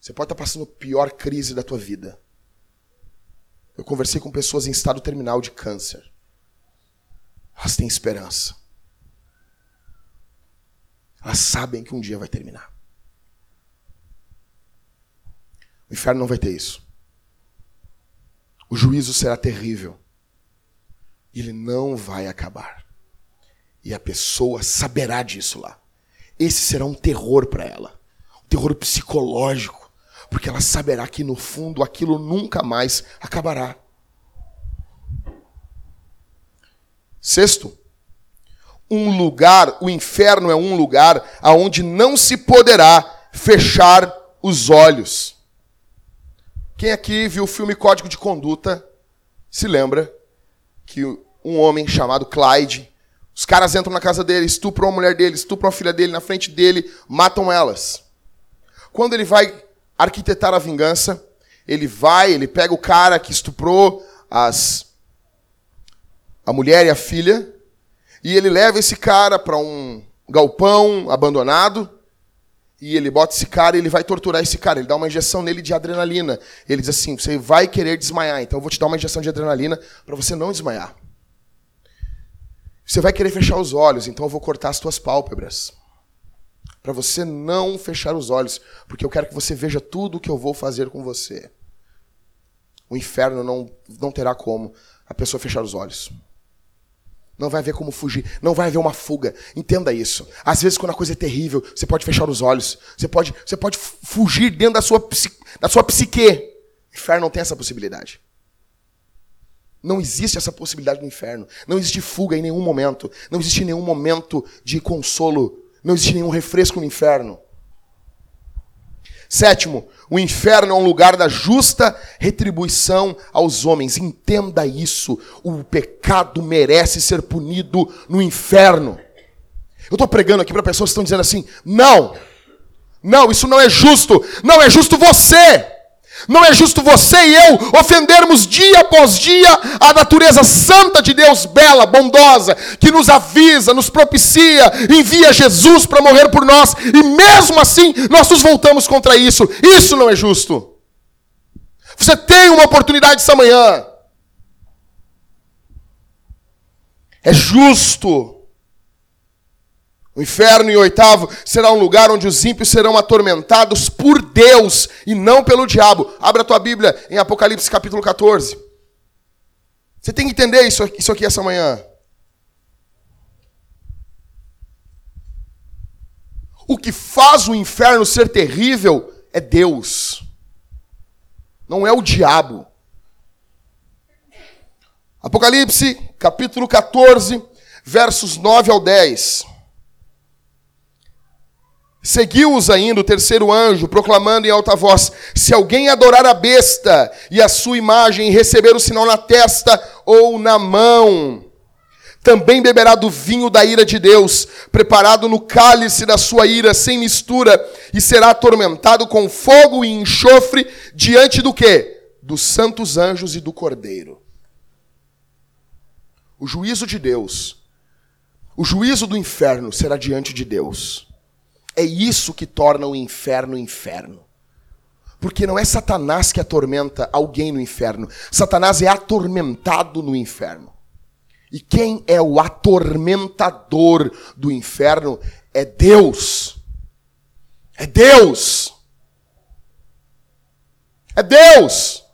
Speaker 1: Você pode estar passando a pior crise da tua vida. Eu conversei com pessoas em estado terminal de câncer. Elas têm esperança. Elas sabem que um dia vai terminar. O inferno não vai ter isso. O juízo será terrível. Ele não vai acabar. E a pessoa saberá disso lá esse será um terror para ela. Um terror psicológico. Porque ela saberá que no fundo aquilo nunca mais acabará. Sexto, um lugar, o inferno é um lugar aonde não se poderá fechar os olhos. Quem aqui viu o filme Código de Conduta se lembra que um homem chamado Clyde os caras entram na casa dele, estupram a mulher dele, estupram a filha dele na frente dele, matam elas. Quando ele vai arquitetar a vingança, ele vai, ele pega o cara que estuprou as a mulher e a filha, e ele leva esse cara para um galpão abandonado, e ele bota esse cara e ele vai torturar esse cara. Ele dá uma injeção nele de adrenalina. Ele diz assim: você vai querer desmaiar, então eu vou te dar uma injeção de adrenalina para você não desmaiar. Você vai querer fechar os olhos, então eu vou cortar as tuas pálpebras. Para você não fechar os olhos, porque eu quero que você veja tudo o que eu vou fazer com você. O inferno não, não terá como a pessoa fechar os olhos. Não vai haver como fugir, não vai haver uma fuga. Entenda isso. Às vezes, quando a coisa é terrível, você pode fechar os olhos. Você pode, você pode fugir dentro da sua, da sua psique. O inferno não tem essa possibilidade. Não existe essa possibilidade no inferno. Não existe fuga em nenhum momento. Não existe nenhum momento de consolo. Não existe nenhum refresco no inferno. Sétimo, o inferno é um lugar da justa retribuição aos homens. Entenda isso. O pecado merece ser punido no inferno. Eu estou pregando aqui para pessoas que estão dizendo assim: não, não, isso não é justo. Não é justo você. Não é justo você e eu ofendermos dia após dia a natureza santa de Deus, bela, bondosa, que nos avisa, nos propicia, envia Jesus para morrer por nós, e mesmo assim nós nos voltamos contra isso. Isso não é justo. Você tem uma oportunidade essa manhã. É justo o inferno, em oitavo, será um lugar onde os ímpios serão atormentados por Deus e não pelo diabo. Abra a tua Bíblia em Apocalipse capítulo 14. Você tem que entender isso, isso aqui essa manhã. O que faz o inferno ser terrível é Deus, não é o diabo. Apocalipse capítulo 14, versos 9 ao 10. Seguiu-os ainda o terceiro anjo, proclamando em alta voz: Se alguém adorar a besta e a sua imagem e receber o sinal na testa ou na mão, também beberá do vinho da ira de Deus, preparado no cálice da sua ira, sem mistura, e será atormentado com fogo e enxofre diante do quê? Dos santos anjos e do cordeiro. O juízo de Deus, o juízo do inferno será diante de Deus. É isso que torna o inferno inferno. Porque não é Satanás que atormenta alguém no inferno. Satanás é atormentado no inferno. E quem é o atormentador do inferno é Deus. É Deus. É Deus.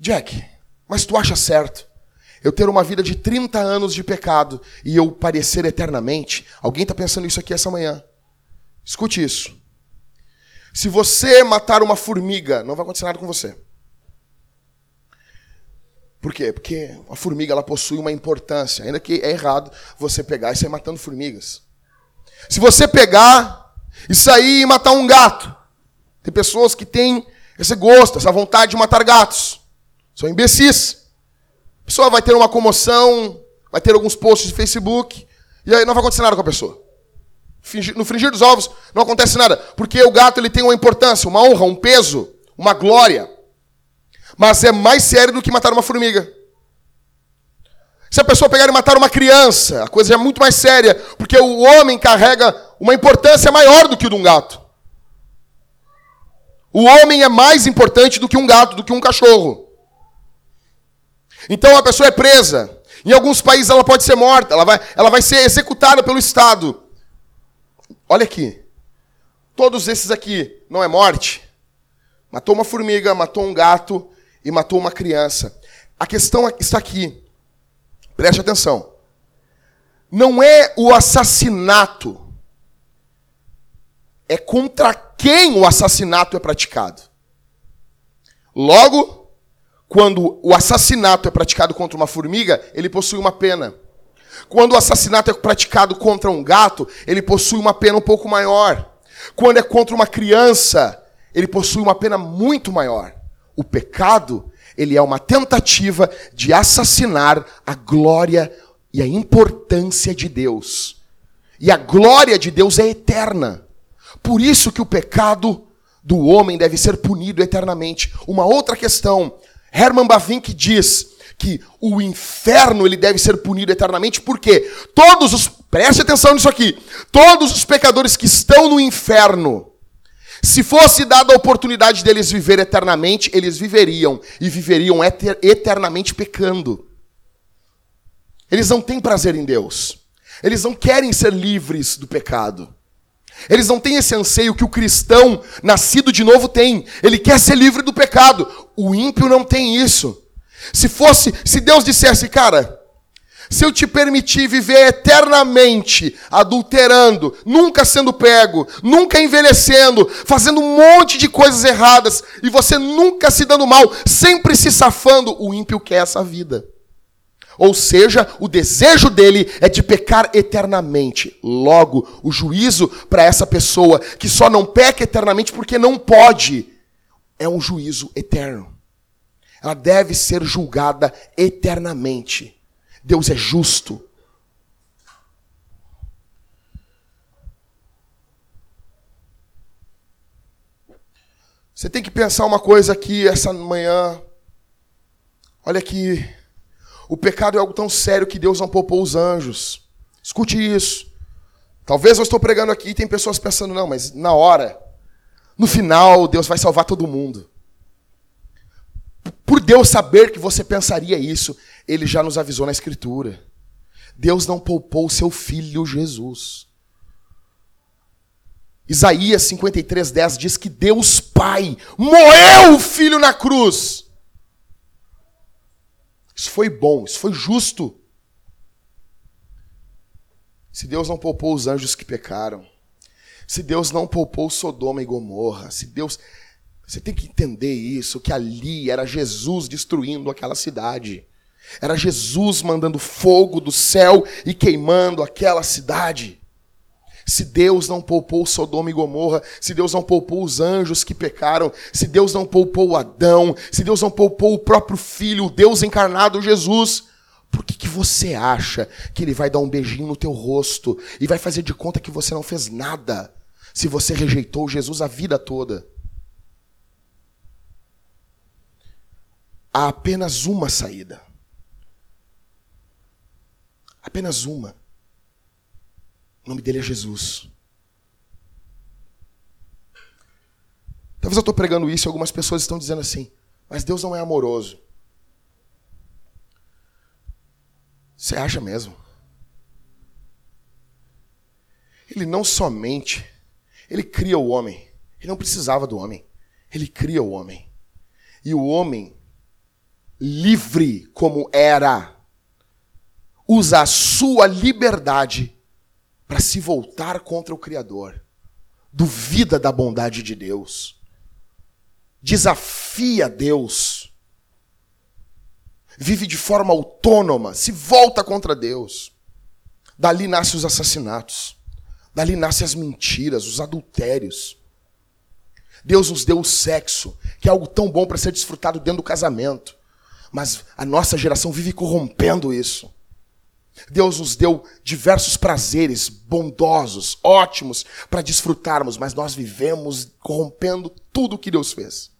Speaker 1: Jack, mas tu acha certo eu ter uma vida de 30 anos de pecado e eu parecer eternamente? Alguém está pensando isso aqui essa manhã. Escute isso. Se você matar uma formiga, não vai acontecer nada com você. Por quê? Porque a formiga ela possui uma importância, ainda que é errado você pegar e sair matando formigas. Se você pegar e sair e matar um gato, tem pessoas que têm esse gosto, essa vontade de matar gatos. São imbecis. Pessoa vai ter uma comoção, vai ter alguns posts de Facebook, e aí não vai acontecer nada com a pessoa no fringir dos ovos não acontece nada, porque o gato ele tem uma importância, uma honra, um peso, uma glória. Mas é mais sério do que matar uma formiga. Se a pessoa pegar e matar uma criança, a coisa é muito mais séria, porque o homem carrega uma importância maior do que o de um gato. O homem é mais importante do que um gato, do que um cachorro. Então a pessoa é presa. Em alguns países ela pode ser morta, ela vai, ela vai ser executada pelo Estado. Olha aqui. Todos esses aqui não é morte. Matou uma formiga, matou um gato e matou uma criança. A questão está aqui. Preste atenção. Não é o assassinato. É contra quem o assassinato é praticado. Logo, quando o assassinato é praticado contra uma formiga, ele possui uma pena. Quando o assassinato é praticado contra um gato, ele possui uma pena um pouco maior. Quando é contra uma criança, ele possui uma pena muito maior. O pecado, ele é uma tentativa de assassinar a glória e a importância de Deus. E a glória de Deus é eterna. Por isso que o pecado do homem deve ser punido eternamente. Uma outra questão, Herman Bavinck diz que o inferno ele deve ser punido eternamente, porque todos os, preste atenção nisso aqui, todos os pecadores que estão no inferno, se fosse dada a oportunidade deles viver eternamente, eles viveriam e viveriam eter, eternamente pecando. Eles não têm prazer em Deus. Eles não querem ser livres do pecado. Eles não têm esse anseio que o cristão nascido de novo tem. Ele quer ser livre do pecado. O ímpio não tem isso. Se fosse, se Deus dissesse, cara, se eu te permitir viver eternamente adulterando, nunca sendo pego, nunca envelhecendo, fazendo um monte de coisas erradas e você nunca se dando mal, sempre se safando, o ímpio quer essa vida. Ou seja, o desejo dele é de pecar eternamente. Logo, o juízo para essa pessoa que só não peca eternamente porque não pode é um juízo eterno. Ela deve ser julgada eternamente. Deus é justo. Você tem que pensar uma coisa aqui essa manhã. Olha aqui. O pecado é algo tão sério que Deus não poupou os anjos. Escute isso. Talvez eu estou pregando aqui e tem pessoas pensando, não, mas na hora, no final, Deus vai salvar todo mundo. Por Deus saber que você pensaria isso, ele já nos avisou na Escritura. Deus não poupou o seu filho Jesus. Isaías 53, 10 diz que Deus Pai moeu o filho na cruz. Isso foi bom, isso foi justo. Se Deus não poupou os anjos que pecaram, se Deus não poupou Sodoma e Gomorra, se Deus você tem que entender isso, que ali era Jesus destruindo aquela cidade. Era Jesus mandando fogo do céu e queimando aquela cidade. Se Deus não poupou Sodoma e Gomorra, se Deus não poupou os anjos que pecaram, se Deus não poupou Adão, se Deus não poupou o próprio Filho, o Deus encarnado Jesus, por que, que você acha que Ele vai dar um beijinho no teu rosto e vai fazer de conta que você não fez nada, se você rejeitou Jesus a vida toda. Há apenas uma saída. Apenas uma. O nome dele é Jesus. Talvez eu estou pregando isso e algumas pessoas estão dizendo assim, mas Deus não é amoroso. Você acha mesmo? Ele não somente ele cria o homem. Ele não precisava do homem. Ele cria o homem. E o homem, livre como era, usa a sua liberdade para se voltar contra o Criador. Duvida da bondade de Deus. Desafia Deus. Vive de forma autônoma, se volta contra Deus. Dali nascem os assassinatos. Dali nascem as mentiras, os adultérios. Deus nos deu o sexo, que é algo tão bom para ser desfrutado dentro do casamento. Mas a nossa geração vive corrompendo isso. Deus nos deu diversos prazeres bondosos, ótimos, para desfrutarmos, mas nós vivemos corrompendo tudo o que Deus fez.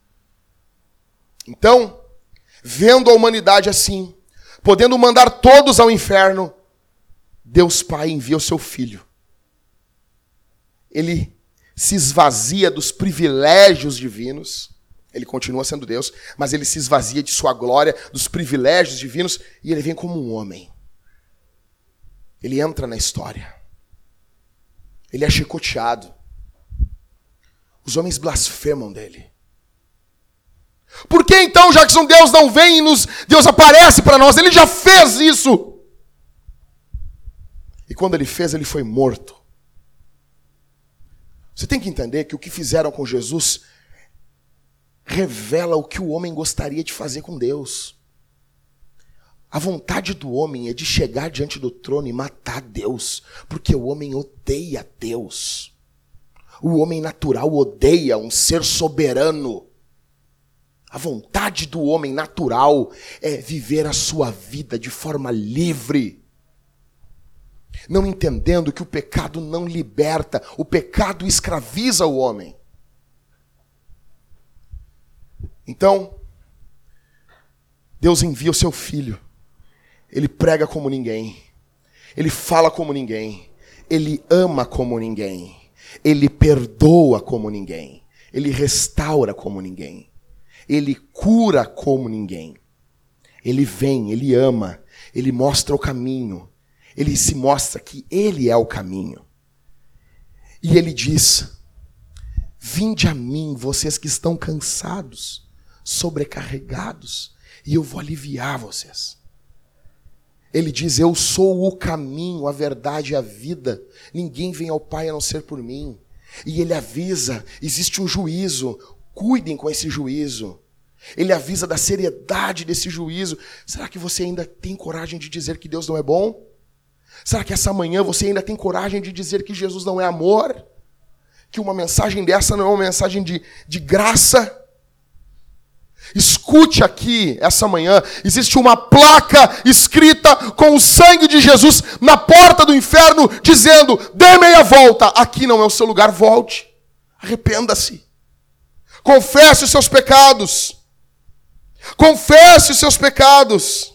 Speaker 1: Então, vendo a humanidade assim, podendo mandar todos ao inferno, Deus Pai envia o seu Filho. Ele se esvazia dos privilégios divinos. Ele continua sendo Deus, mas ele se esvazia de sua glória, dos privilégios divinos, e ele vem como um homem. Ele entra na história. Ele é chicoteado. Os homens blasfemam dele. Por que então, Jackson, Deus não vem e nos. Deus aparece para nós? Ele já fez isso. E quando ele fez, ele foi morto. Você tem que entender que o que fizeram com Jesus revela o que o homem gostaria de fazer com Deus. A vontade do homem é de chegar diante do trono e matar Deus, porque o homem odeia Deus. O homem natural odeia um ser soberano. A vontade do homem natural é viver a sua vida de forma livre. Não entendendo que o pecado não liberta, o pecado escraviza o homem. Então, Deus envia o seu filho ele prega como ninguém. Ele fala como ninguém. Ele ama como ninguém. Ele perdoa como ninguém. Ele restaura como ninguém. Ele cura como ninguém. Ele vem, ele ama, ele mostra o caminho. Ele se mostra que ele é o caminho. E ele diz: Vinde a mim, vocês que estão cansados, sobrecarregados, e eu vou aliviar vocês. Ele diz: Eu sou o caminho, a verdade e a vida. Ninguém vem ao Pai a não ser por mim. E ele avisa: existe um juízo, cuidem com esse juízo. Ele avisa da seriedade desse juízo. Será que você ainda tem coragem de dizer que Deus não é bom? Será que essa manhã você ainda tem coragem de dizer que Jesus não é amor? Que uma mensagem dessa não é uma mensagem de, de graça? Escute aqui essa manhã: existe uma placa escrita com o sangue de Jesus na porta do inferno, dizendo: dê meia volta, aqui não é o seu lugar, volte. Arrependa-se. Confesse os seus pecados. Confesse os seus pecados.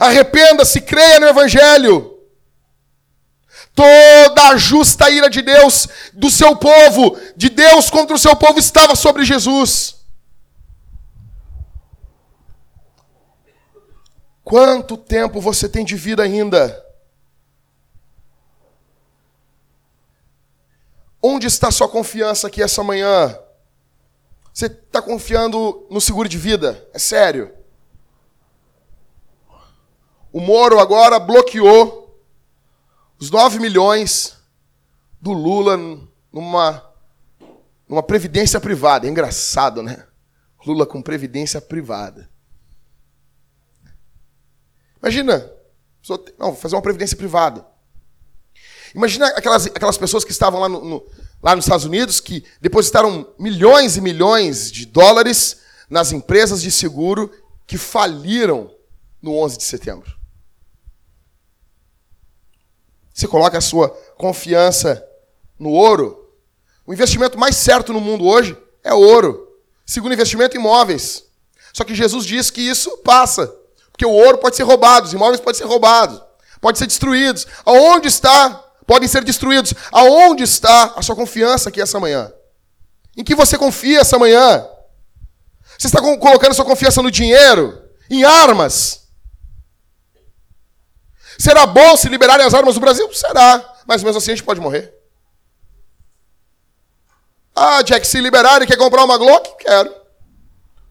Speaker 1: Arrependa-se, creia no Evangelho. Toda a justa ira de Deus, do seu povo, de Deus contra o seu povo, estava sobre Jesus. Quanto tempo você tem de vida ainda? Onde está sua confiança aqui essa manhã? Você está confiando no seguro de vida? É sério. O Moro agora bloqueou os 9 milhões do Lula numa, numa previdência privada. É engraçado, né? Lula com previdência privada. Imagina, não, fazer uma previdência privada. Imagina aquelas, aquelas pessoas que estavam lá, no, no, lá nos Estados Unidos, que depositaram milhões e milhões de dólares nas empresas de seguro que faliram no 11 de setembro. Você coloca a sua confiança no ouro. O investimento mais certo no mundo hoje é ouro. Segundo investimento, imóveis. Só que Jesus diz que isso passa. Porque o ouro pode ser roubado, os imóveis podem ser roubados, podem ser destruídos. Aonde está? Podem ser destruídos. Aonde está a sua confiança aqui essa manhã? Em que você confia essa manhã? Você está colocando sua confiança no dinheiro? Em armas? Será bom se liberarem as armas do Brasil? Será. Mas mesmo assim a gente pode morrer. Ah, Jack, se liberarem, quer comprar uma Glock? Quero.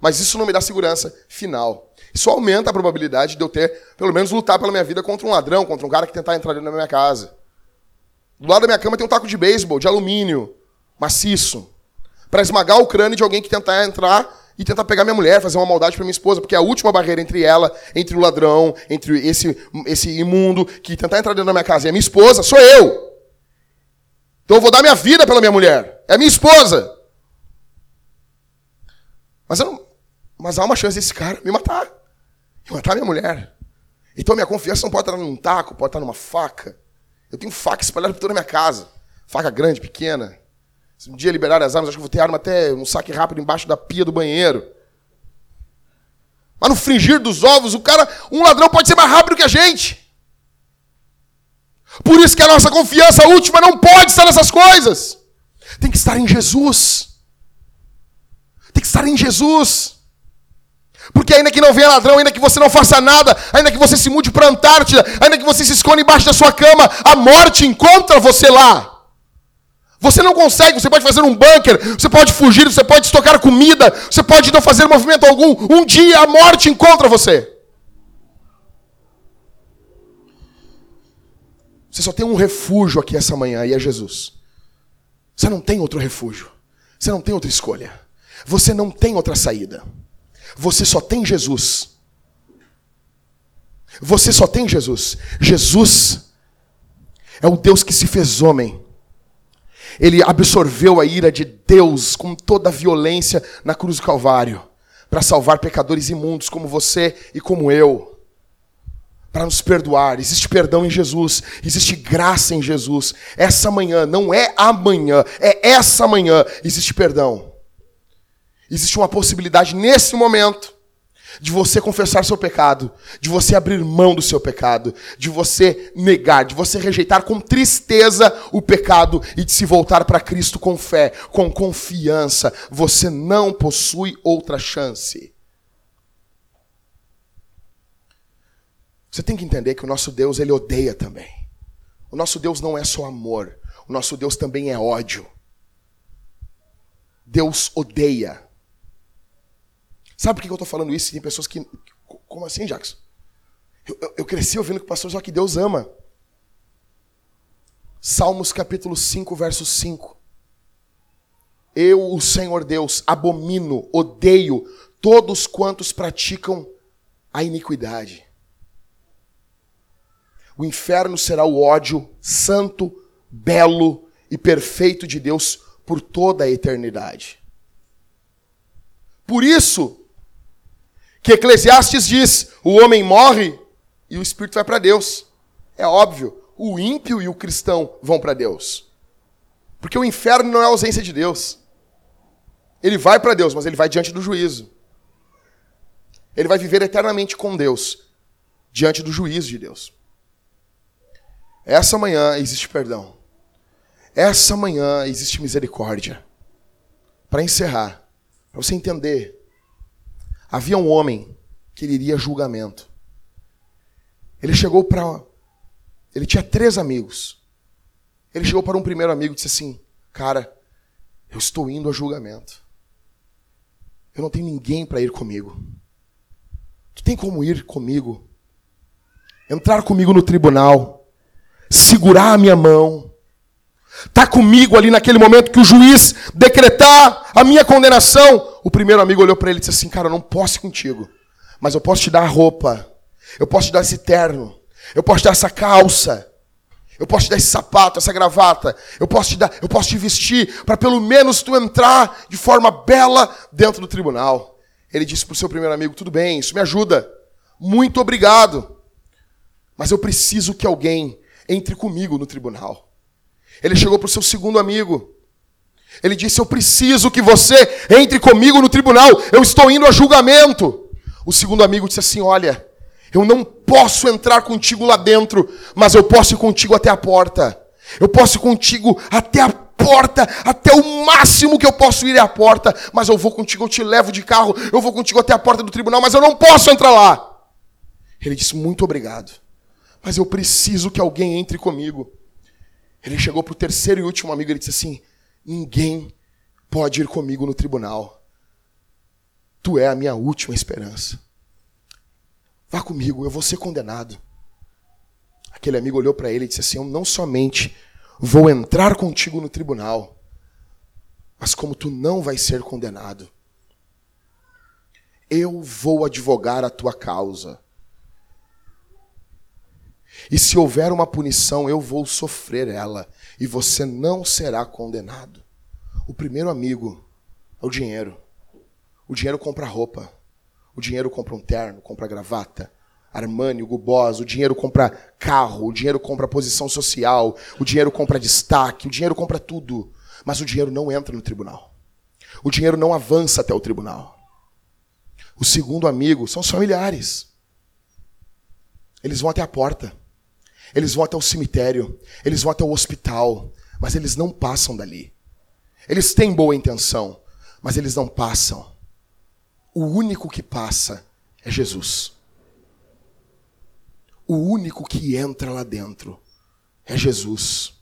Speaker 1: Mas isso não me dá segurança final. Isso aumenta a probabilidade de eu ter, pelo menos, lutar pela minha vida contra um ladrão, contra um cara que tentar entrar da minha casa. Do lado da minha cama tem um taco de beisebol, de alumínio, maciço, para esmagar o crânio de alguém que tentar entrar e tentar pegar minha mulher, fazer uma maldade para minha esposa, porque é a última barreira entre ela, entre o ladrão, entre esse, esse imundo que tentar entrar dentro da minha casa e a minha esposa, sou eu. Então eu vou dar minha vida pela minha mulher. É minha esposa. Mas, não, mas há uma chance desse cara me matar. E matar minha mulher. Então minha confiança não pode estar num taco, pode estar numa faca. Eu tenho faca espalhada por toda a minha casa. Faca grande, pequena. Se um dia liberar as armas, acho que vou ter arma até um saque rápido embaixo da pia do banheiro. Mas no fringir dos ovos, o cara, um ladrão pode ser mais rápido que a gente. Por isso que a nossa confiança última não pode estar nessas coisas. Tem que estar em Jesus. Tem que estar em Jesus. Porque ainda que não venha ladrão, ainda que você não faça nada, ainda que você se mude para a Antártida, ainda que você se esconda embaixo da sua cama, a morte encontra você lá. Você não consegue, você pode fazer um bunker, você pode fugir, você pode estocar comida, você pode não fazer movimento algum. Um dia a morte encontra você. Você só tem um refúgio aqui essa manhã e é Jesus. Você não tem outro refúgio. Você não tem outra escolha. Você não tem outra saída. Você só tem Jesus. Você só tem Jesus. Jesus é o Deus que se fez homem. Ele absorveu a ira de Deus com toda a violência na cruz do Calvário para salvar pecadores imundos como você e como eu. Para nos perdoar, existe perdão em Jesus, existe graça em Jesus. Essa manhã, não é amanhã, é essa manhã, existe perdão. Existe uma possibilidade nesse momento de você confessar seu pecado, de você abrir mão do seu pecado, de você negar, de você rejeitar com tristeza o pecado e de se voltar para Cristo com fé, com confiança. Você não possui outra chance. Você tem que entender que o nosso Deus, ele odeia também. O nosso Deus não é só amor, o nosso Deus também é ódio. Deus odeia. Sabe por que eu estou falando isso? Tem pessoas que. Como assim, Jackson? Eu, eu, eu cresci ouvindo que o pastor só que Deus ama. Salmos capítulo 5, verso 5. Eu, o Senhor Deus, abomino, odeio todos quantos praticam a iniquidade. O inferno será o ódio santo, belo e perfeito de Deus por toda a eternidade. Por isso, que Eclesiastes diz: o homem morre e o espírito vai para Deus. É óbvio, o ímpio e o cristão vão para Deus. Porque o inferno não é ausência de Deus. Ele vai para Deus, mas ele vai diante do juízo. Ele vai viver eternamente com Deus, diante do juízo de Deus. Essa manhã existe perdão. Essa manhã existe misericórdia. Para encerrar, para você entender Havia um homem que ele iria a julgamento. Ele chegou para. Ele tinha três amigos. Ele chegou para um primeiro amigo e disse assim: Cara, eu estou indo a julgamento. Eu não tenho ninguém para ir comigo. Tu tem como ir comigo? Entrar comigo no tribunal, segurar a minha mão, Está comigo ali naquele momento que o juiz decretar a minha condenação. O primeiro amigo olhou para ele e disse assim: Cara, eu não posso ir contigo, mas eu posso te dar a roupa, eu posso te dar esse terno, eu posso te dar essa calça, eu posso te dar esse sapato, essa gravata, eu posso te dar, eu posso te vestir para pelo menos tu entrar de forma bela dentro do tribunal. Ele disse para o seu primeiro amigo: Tudo bem, isso me ajuda, muito obrigado, mas eu preciso que alguém entre comigo no tribunal. Ele chegou para o seu segundo amigo. Ele disse: Eu preciso que você entre comigo no tribunal. Eu estou indo a julgamento. O segundo amigo disse assim: Olha, eu não posso entrar contigo lá dentro, mas eu posso ir contigo até a porta. Eu posso ir contigo até a porta, até o máximo que eu posso ir é a porta, mas eu vou contigo, eu te levo de carro, eu vou contigo até a porta do tribunal, mas eu não posso entrar lá. Ele disse: Muito obrigado, mas eu preciso que alguém entre comigo. Ele chegou para o terceiro e último amigo ele disse assim: Ninguém pode ir comigo no tribunal. Tu é a minha última esperança. Vá comigo, eu vou ser condenado. Aquele amigo olhou para ele e disse assim: Eu não somente vou entrar contigo no tribunal, mas como tu não vais ser condenado, eu vou advogar a tua causa. E se houver uma punição, eu vou sofrer ela, e você não será condenado. O primeiro amigo é o dinheiro. O dinheiro compra roupa. O dinheiro compra um terno, compra gravata. Armani, Hugo Boss, o dinheiro compra carro, o dinheiro compra posição social, o dinheiro compra destaque, o dinheiro compra tudo. Mas o dinheiro não entra no tribunal. O dinheiro não avança até o tribunal. O segundo amigo são os familiares. Eles vão até a porta. Eles vão até o cemitério. Eles vão até o hospital. Mas eles não passam dali. Eles têm boa intenção, mas eles não passam. O único que passa é Jesus. O único que entra lá dentro é Jesus.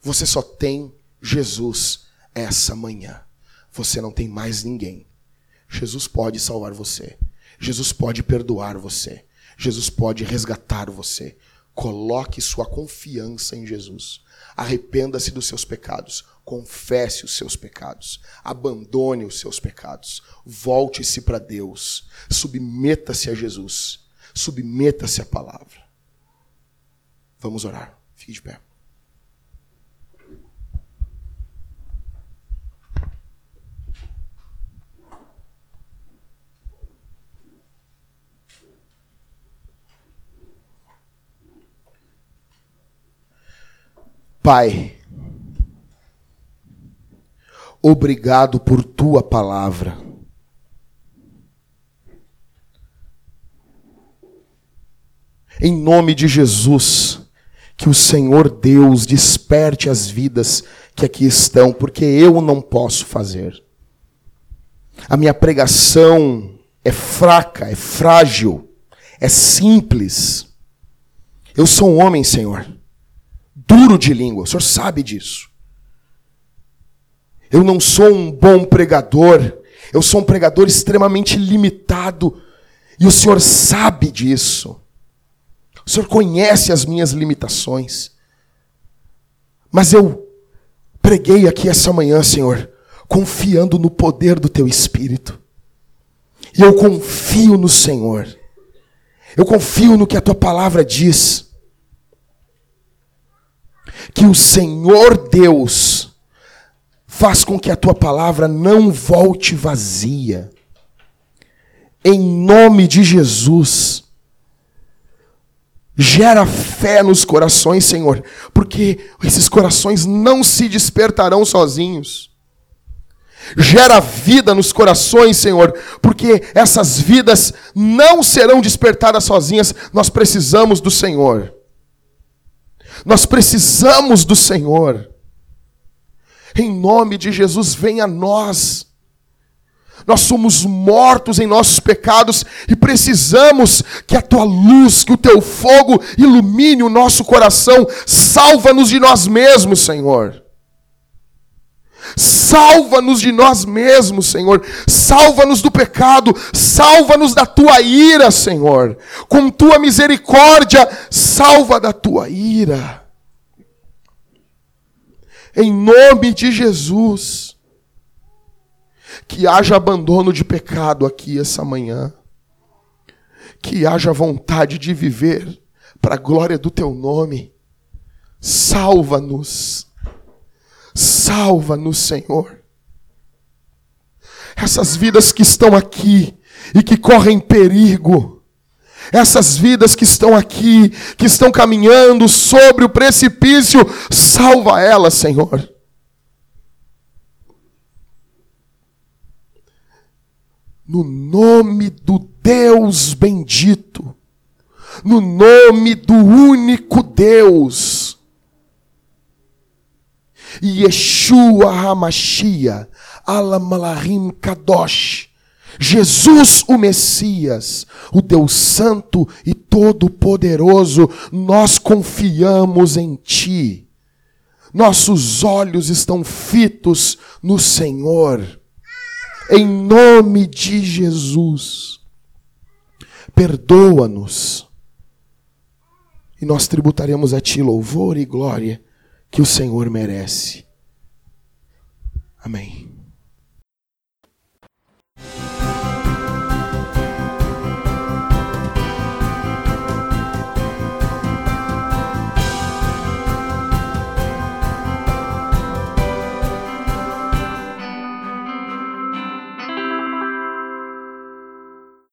Speaker 1: Você só tem Jesus essa manhã. Você não tem mais ninguém. Jesus pode salvar você. Jesus pode perdoar você. Jesus pode resgatar você. Coloque sua confiança em Jesus. Arrependa-se dos seus pecados. Confesse os seus pecados. Abandone os seus pecados. Volte-se para Deus. Submeta-se a Jesus submeta-se à palavra. Vamos orar. Fique de pé. Pai, obrigado por tua palavra. Em nome de Jesus, que o Senhor Deus desperte as vidas que aqui estão, porque eu não posso fazer. A minha pregação é fraca, é frágil, é simples. Eu sou um homem, Senhor, duro de língua, o Senhor sabe disso. Eu não sou um bom pregador, eu sou um pregador extremamente limitado, e o Senhor sabe disso. O Senhor conhece as minhas limitações. Mas eu preguei aqui essa manhã, Senhor, confiando no poder do Teu Espírito. E eu confio no Senhor. Eu confio no que a Tua palavra diz. Que o Senhor Deus faz com que a Tua palavra não volte vazia. Em nome de Jesus Gera fé nos corações, Senhor, porque esses corações não se despertarão sozinhos. Gera vida nos corações, Senhor, porque essas vidas não serão despertadas sozinhas, nós precisamos do Senhor. Nós precisamos do Senhor. Em nome de Jesus, venha a nós nós somos mortos em nossos pecados e precisamos que a tua luz, que o teu fogo ilumine o nosso coração. Salva-nos de nós mesmos, Senhor. Salva-nos de nós mesmos, Senhor. Salva-nos do pecado. Salva-nos da tua ira, Senhor. Com tua misericórdia, salva da tua ira. Em nome de Jesus que haja abandono de pecado aqui essa manhã. Que haja vontade de viver para a glória do teu nome. Salva-nos. Salva-nos, Senhor. Essas vidas que estão aqui e que correm perigo. Essas vidas que estão aqui, que estão caminhando sobre o precipício, salva elas, Senhor. no nome do Deus bendito, no nome do único Deus,
Speaker 2: Yeshua HaMashiach, Alamalahim Kadosh, Jesus o Messias, o Deus Santo e Todo-Poderoso, nós confiamos em Ti. Nossos olhos estão fitos no Senhor. Em nome de Jesus, perdoa-nos. E nós tributaremos a Ti louvor e glória que o Senhor merece. Amém.